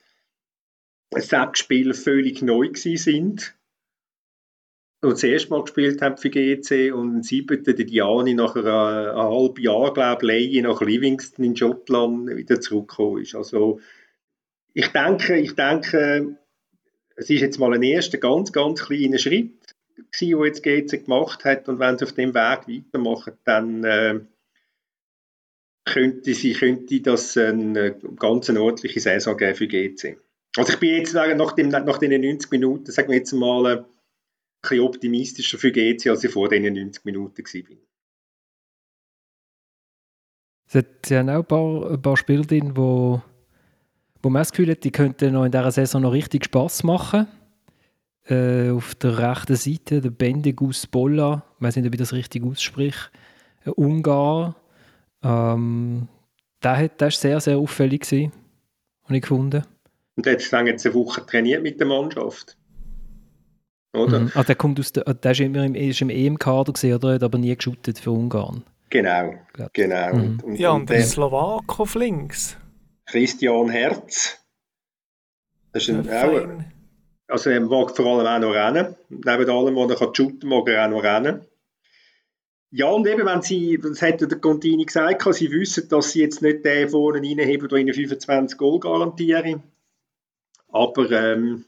Speaker 4: sechs Spieler völlig neu sind und das erste Mal gespielt haben für GC und ein siebter, der Diani, nach einem, einem halben Jahr, glaube ich, nach Livingston in Schottland wieder zurückgekommen ist. Also ich denke, ich denke, es ist jetzt mal ein erster ganz, ganz kleiner Schritt den jetzt GC gemacht hat und wenn sie auf dem Weg weitermachen, dann äh, könnte, sie, könnte das eine ganz ordentliche Saison geben für GC. Also ich bin jetzt nach, dem, nach den 90 Minuten, sagen wir jetzt mal, ein bisschen optimistischer für GC, als ich vor den 90 Minuten war.
Speaker 1: Sie haben auch ein paar, ein paar Spieler drin, wo, wo man das Gefühl hat, die könnten noch in dieser Saison noch richtig Spass machen. Äh, auf der rechten Seite der Bendegus Bolla, ich weiß nicht, ob ich das richtig ausspreche, ein Ungar. Ähm, der, hat, der ist sehr, sehr auffällig gewesen, habe ich gefunden.
Speaker 4: Und der hat schon jetzt eine Woche trainiert mit der Mannschaft.
Speaker 1: Oder? Mhm. Ah, der, kommt aus der, der ist, immer im, ist im EM-Kader gesehen, oder? Hat aber nie geschootet für Ungarn.
Speaker 4: Genau, genau.
Speaker 2: Mhm. Und, und, ja, und, und der Slowak auf links.
Speaker 4: Christian Herz. Das ist ein, auch, also er mag vor allem auch noch rennen. Neben allem, was er kann shooten mag er auch noch rennen. Ja, und eben, wenn sie, das hat der Contini gesagt, sie wissen, dass sie jetzt nicht den vorne reinheben, der ihnen 25 Goal garantieren. Aber ähm,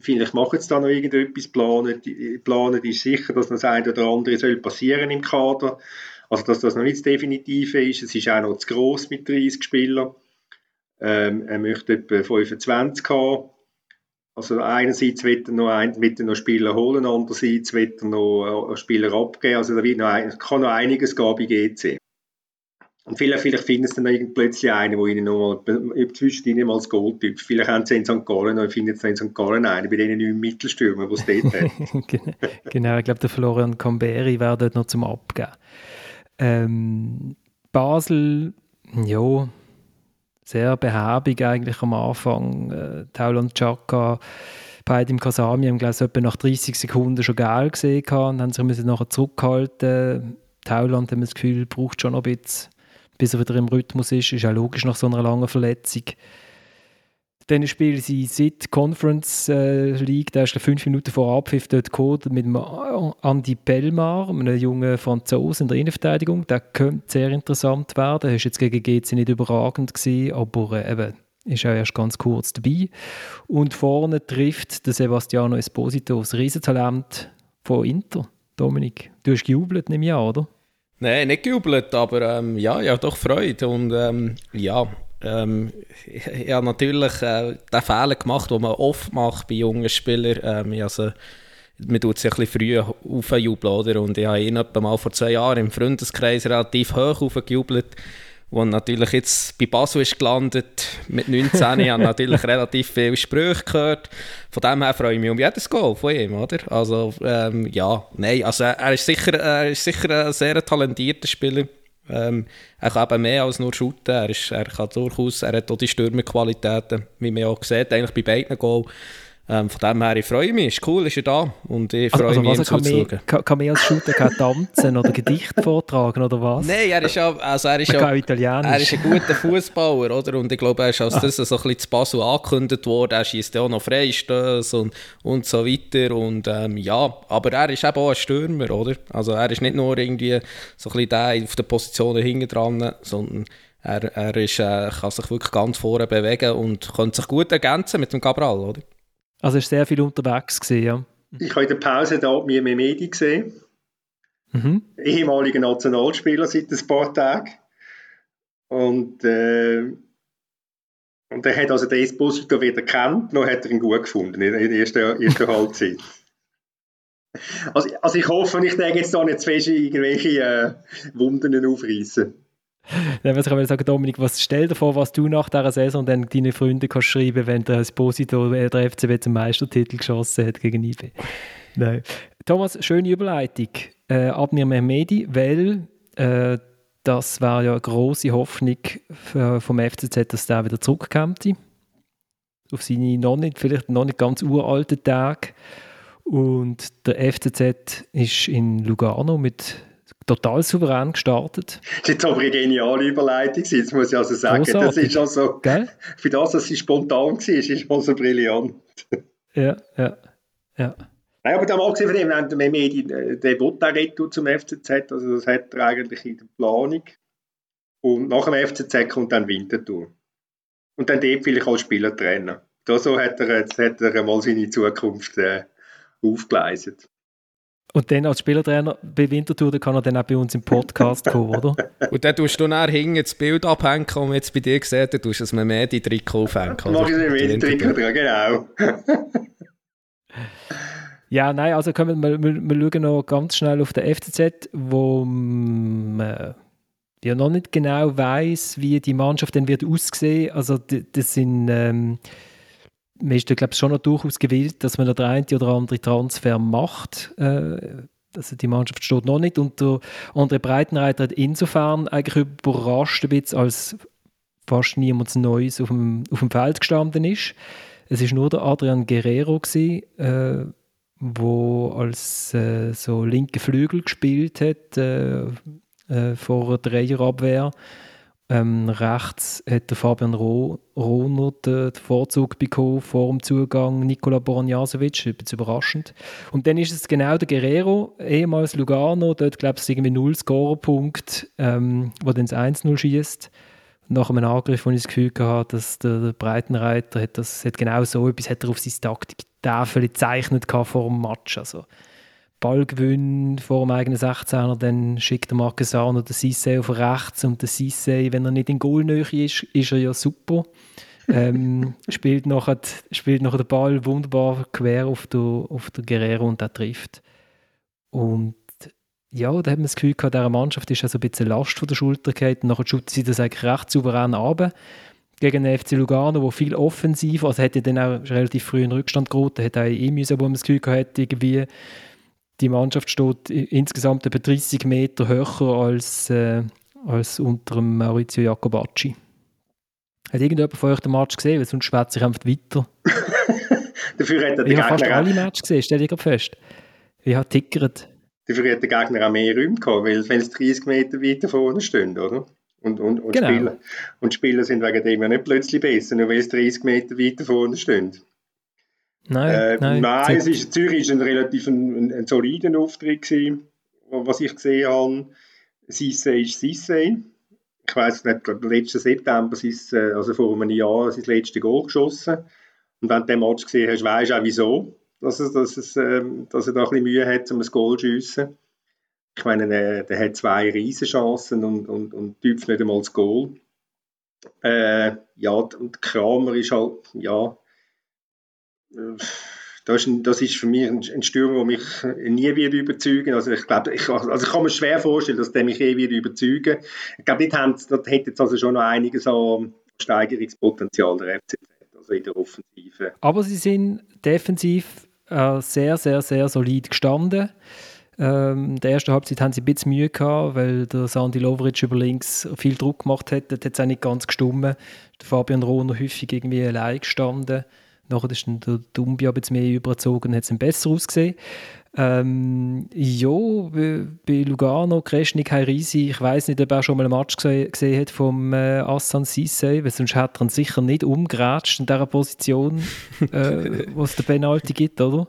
Speaker 4: vielleicht machen sie da noch irgendetwas, planen, planen ist sicher, dass das eine oder andere soll passieren im Kader. Also, dass das noch nicht das Definitive ist. Es ist auch noch zu gross mit 30 Spielern. Ähm, er möchte etwa 25 haben. Also einerseits wird er noch, ein, wird er noch Spieler holen, andererseits wird er noch äh, Spieler abgeben. Also da wird noch ein, kann noch einiges geben bei GC. Und vielleicht, vielleicht finden sie dann plötzlich einen, der ihnen noch mal, zwischen ihnen mal das Goal tippt. Vielleicht haben sie in St. Gallen noch, finden sie in St. Gallen einen, bei denen neuen Mittelstürmer, die es dort
Speaker 1: hat. genau, ich glaube, der Florian Camberi wäre dort noch zum Abgeben. Ähm, Basel, ja, sehr behäbig eigentlich am Anfang. Äh, Tauland Chaka, beide im Kasami haben glaube ich etwa nach 30 Sekunden schon geil gesehen und haben sich müssen nachher zurückhalten. Tauland haben das Gefühl, braucht schon noch ein bisschen, bis er wieder im Rhythmus ist. Ist auch logisch nach so einer langen Verletzung. Dann spielen sie seit Conference äh, League, der ist fünf Minuten vor Abpfiff dort gekommen, mit dem Andy Pellmar, einem jungen Franzosen in der Innenverteidigung. Der könnte sehr interessant werden. Er war jetzt gegen GC nicht überragend, gewesen, aber äh, eben, ist auch erst ganz kurz dabei. Und vorne trifft der Sebastiano Esposito, das Riesentalent von Inter. Dominik, du hast gejubelt, nehme ich an, oder?
Speaker 3: Nein, nicht gejubelt, aber ähm, ja, ja, doch Freude. Und ähm, ja, ähm, ich, ich habe natürlich äh, den Fehler gemacht, den man oft macht bei jungen Spielern. Ähm, also, man tut sich ein bisschen früh aufjubeln, oder? Und ich habe ihn etwa mal vor zwei Jahren im Freundeskreis relativ hoch aufgejubelt, wo natürlich jetzt bei Basel ist gelandet mit 19. ich natürlich relativ viele Sprüche gehört. Von dem her freue ich mich um jedes Goal von ihm, oder? Also, ähm, ja, nein, also er ist sicher, er ist sicher ein sehr talentierter Spieler. Ähm, er kann eben mehr als nur shooten. Er, ist, er kann durchaus, er hat auch die Stürmerqualitäten, wie man auch sieht, eigentlich bei beiden Goals. Ähm, von dem her, ich freue mich, ist cool, ist er da und ich freue also, also mich, ihm zuzuschauen.
Speaker 1: Kann, kann man als Shooter kann tanzen oder Gedicht vortragen oder was?
Speaker 3: Nein, er ist ja, also er ist ja, er ist ein guter Fußballer, oder? Und ich glaube, er ist als ah. das so ein bisschen zu Basel angekündigt worden, er schießt ja auch noch Freistöße und, und so weiter und ähm, ja, aber er ist eben auch ein Stürmer, oder? Also er ist nicht nur irgendwie so ein bisschen der auf den Positionen hinten dran, sondern er, er ist, äh, kann sich wirklich ganz vorne bewegen und könnte sich gut ergänzen mit dem Cabral, oder?
Speaker 1: Also ist sehr viel unterwegs gewesen, ja.
Speaker 4: Ich habe in der Pause da mir Medi gesehen. Mhm. Ehemaliger Nationalspieler seit ein paar Tagen. Und, äh, und er hat also den Esposito wieder kennt, noch hat er ihn gut gefunden in der ersten, ersten Halbzeit. Also, also ich hoffe, ich denke jetzt da nicht fest irgendwelche äh, Wunden aufreißen.
Speaker 1: Dann würde ich sagen, Dominik, was stell dir vor, was du nach dieser Saison dann deinen Freunden kannst schreiben, wenn der Esposito äh, der FCB zum Meistertitel geschossen hat gegen IB. Nein. Thomas, schöne Überleitung. Äh, Abnir Mehmedi, weil äh, das war ja eine große Hoffnung vom FCZ, dass der wieder zurückkommt. Auf seine noch nicht, vielleicht noch nicht ganz uralten Tage. Und der FCZ ist in Lugano mit total souverän gestartet.
Speaker 4: Das ist jetzt aber eine geniale Überleitung, jetzt muss ich also sagen. Großartig. Das ist also, Gell? für das, dass sie spontan war, ist es also brillant.
Speaker 1: Ja, ja, ja.
Speaker 4: Nein, aber dann abgesehen von dem, wenn Medi den Botaretto zum FCZ, also das hat er eigentlich in der Planung. Und nach dem FCZ kommt dann Winterthur. Und dann dort vielleicht als Spieler trennen. Da so hat er, jetzt hat er mal seine Zukunft äh, aufgeleistet.
Speaker 1: Und dann als Spielertrainer bei Winterthur, kann er dann auch bei uns im Podcast kommen, oder?
Speaker 3: Und dann tust du nachher hinten das Bild abhängen, und jetzt bei dir gesehen dann tust du es mehr die Trikot aufhängen.
Speaker 4: Mach ich mir mehr die Trikot dran, genau.
Speaker 1: ja, nein, also können wir, wir, wir schauen noch ganz schnell auf den FCZ, wo man ja noch nicht genau weiß, wie die Mannschaft dann wird aussehen. Also das sind ähm, man ist da glaube ich schon noch durchaus gewillt, dass man noch der eine oder andere Transfer macht. Äh, also die Mannschaft steht noch nicht und der andere Breitenreiter hat insofern eigentlich überrascht ein bisschen, als fast niemand Neues auf dem, auf dem Feld gestanden ist. Es ist nur der Adrian Guerrero gewesen, äh, wo als äh, so linke Flügel gespielt hat äh, äh, vor der Dreierabwehr. Ähm, rechts hat der Fabian Rohner den Vorzug bekommen vor dem Zugang Nikola Boronjasovic, bisschen überraschend. Und dann ist es genau der Guerrero, ehemals Lugano, dort glaube ich irgendwie null Scorerpunkt, ähm, wo dann das 1-0 schießt. Nach einem Angriff, wo ich das Gefühl hatte, dass der, der Breitenreiter hat, das, hat genau so etwas hat er auf seine Taktiktafel gezeichnet vor dem Match. Also, Ballgewinn vor dem eigenen 16er, dann schickt der Marquesano den Sissé auf rechts und der Sissé, wenn er nicht in Goalnähe ist, ist er ja super. ähm, spielt, nachher, spielt nachher den Ball wunderbar quer auf der, auf der Guerrero und der trifft. Und ja, da hat man das Gefühl gehabt, dieser Mannschaft ist also ein bisschen Last von der Schulter gefallen. Nachher schützt sie das eigentlich recht souverän ab gegen den FC Lugano, wo viel offensiv, also hätte dann auch relativ früh in Rückstand geraten, hätte auch eh müssen, wo man das Gefühl gehabt irgendwie die Mannschaft steht insgesamt etwa 30 Meter höher als, äh, als unter Maurizio Jacobacci. Hat irgendjemand von euch den Match gesehen? Weil sonst schwätzt sich einfach weiter.
Speaker 4: Dafür hat er
Speaker 1: ich habe fast alle Matches gesehen, stell dir fest. Ich habe tickert.
Speaker 4: Dafür hat der Gegner auch mehr Räume gehabt, weil wenn es 30 Meter weiter vorne stehen, oder? Und, und, und,
Speaker 1: genau.
Speaker 4: Spieler, und Spieler sind wegen dem ja nicht plötzlich besser, nur weil es 30 Meter weiter vorne stehen.
Speaker 1: Nein, äh, nein.
Speaker 4: nein es ist, Zürich war ein relativ ein, ein, ein solider Auftritt, gewesen, was ich gesehen habe. Sisse ist Sisse. Ich weiss nicht, letzten September, äh, also vor einem Jahr, sein letztes Goal geschossen. Und wenn du den Match gesehen hast, weißt du auch wieso, dass, es, dass, es, ähm, dass er da ein bisschen Mühe hat, um ein Goal zu schiessen. Ich meine, der, der hat zwei Riesenchancen und, und, und tüpft nicht einmal das Goal. Äh, ja, und Kramer ist halt, ja, das ist, das ist für mich ein, Stürmer, der mich nie wird überzeugen Also ich glaube, ich, also ich kann mir schwer vorstellen, dass der mich eh wird überzeugen Ich glaube, dort, dort hätte jetzt also schon noch einiges an Steigerungspotenzial der FCZ, also in der Offensive.
Speaker 1: Aber sie sind defensiv äh, sehr, sehr, sehr solid gestanden. Ähm, in der ersten Halbzeit haben sie ein bisschen Mühe gehabt, weil der Sandy Lovric über links viel Druck gemacht hat. Das hat es auch nicht ganz gestummen. Fabian Rohner häufig irgendwie allein gestanden. Nachher ist der Dumbi ein bisschen mehr überzogen und hat es besser ausgesehen. Ähm, ja, bei, Lugano, Kreschnik, Heirisi, ich weiß nicht, ob er schon mal einen Match gesehen, gesehen hat vom äh, Assan Sisse, weil sonst hat er ihn sicher nicht umgeratscht in dieser Position, äh, wo es den Penalty gibt, oder?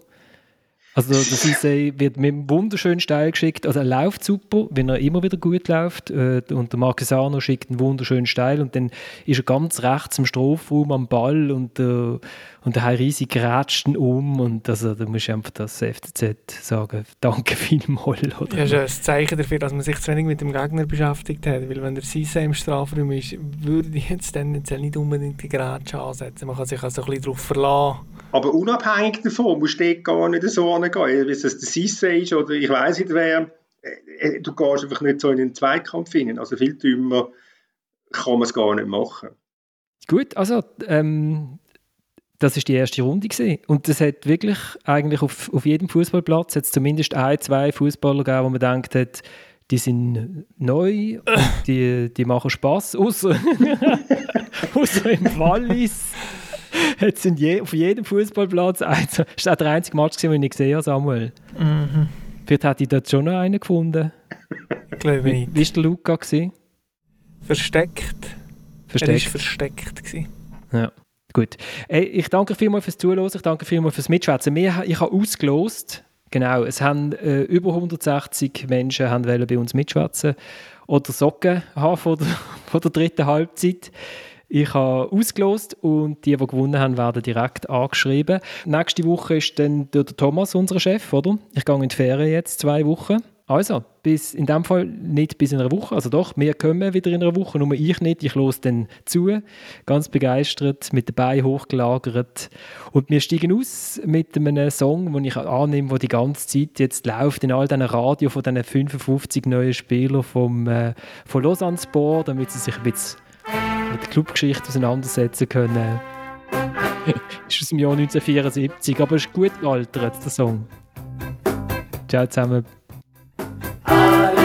Speaker 1: Also der Sissé wird mit einem wunderschönen Steil geschickt. Also er läuft super, wenn er immer wieder gut läuft. Äh, und der Marquesano schickt einen wunderschönen Steil und dann ist er ganz rechts im Strafraum am Ball und, äh, und der Heirisi grätscht ihn um. Und also, da muss ich einfach das FCZ sagen, danke vielmals. Oder?
Speaker 2: Ja, ist ein Zeichen dafür, dass man sich zu wenig mit dem Gegner beschäftigt hat. Weil wenn der Sissé im Strafraum ist, würde ich jetzt dann nicht unbedingt die Grätsche ansetzen. Man kann sich also ein bisschen darauf verlassen
Speaker 4: aber unabhängig davon musst du gar nicht so angehen, ob es der Sisse ist oder ich weiß nicht wer. Äh, äh, du gehst einfach nicht so in den Zweikampf hinein. Also viel dümmer kann man es gar nicht machen.
Speaker 1: Gut, also ähm, das ist die erste Runde gewesen. und das hat wirklich eigentlich auf, auf jedem Fußballplatz jetzt zumindest ein, zwei Fußballer gegeben, wo man denkt hat, die sind neu und die, die machen Spaß, außer, im Wallis. Jetzt sind je, auf jedem Fußballplatz eins. Das war der einzige Match, den ich nicht gesehen habe, Samuel. Mhm. Vielleicht hätte ich dort schon noch einen gefunden.
Speaker 2: Glaube
Speaker 1: ich nicht. Wie war der Luca? Gewesen?
Speaker 2: Versteckt.
Speaker 1: Versteckt.
Speaker 2: Er war versteckt. Gewesen.
Speaker 1: Ja. Gut. Ey, ich danke vielmals fürs Zuhören, ich danke vielmals fürs Mitschwätzen. Ich habe ausgelost, genau, es haben äh, über 160 Menschen haben bei uns mitschwätzen oder Socken haben von der, von der dritten Halbzeit. Ich habe ausgelost und die, die gewonnen haben, werden direkt angeschrieben. Nächste Woche ist dann der Thomas unser Chef, oder? Ich gehe in die Ferien jetzt, zwei Wochen. Also, bis, in dem Fall nicht bis in einer Woche. Also doch, wir kommen wieder in einer Woche, nur ich nicht. Ich los dann zu, ganz begeistert, mit dabei hochgelagert. Und wir steigen aus mit einem Song, den ich annehme, der die ganze Zeit jetzt läuft in all diesen Radio von diesen 55 neuen Spielern vom, äh, von Lausanne Sport, damit sie sich ein bisschen mit der Clubgeschichte auseinandersetzen können. ist aus dem Jahr 1974, aber ist gut gealtert, der Song. Ciao zusammen. Hallelujah.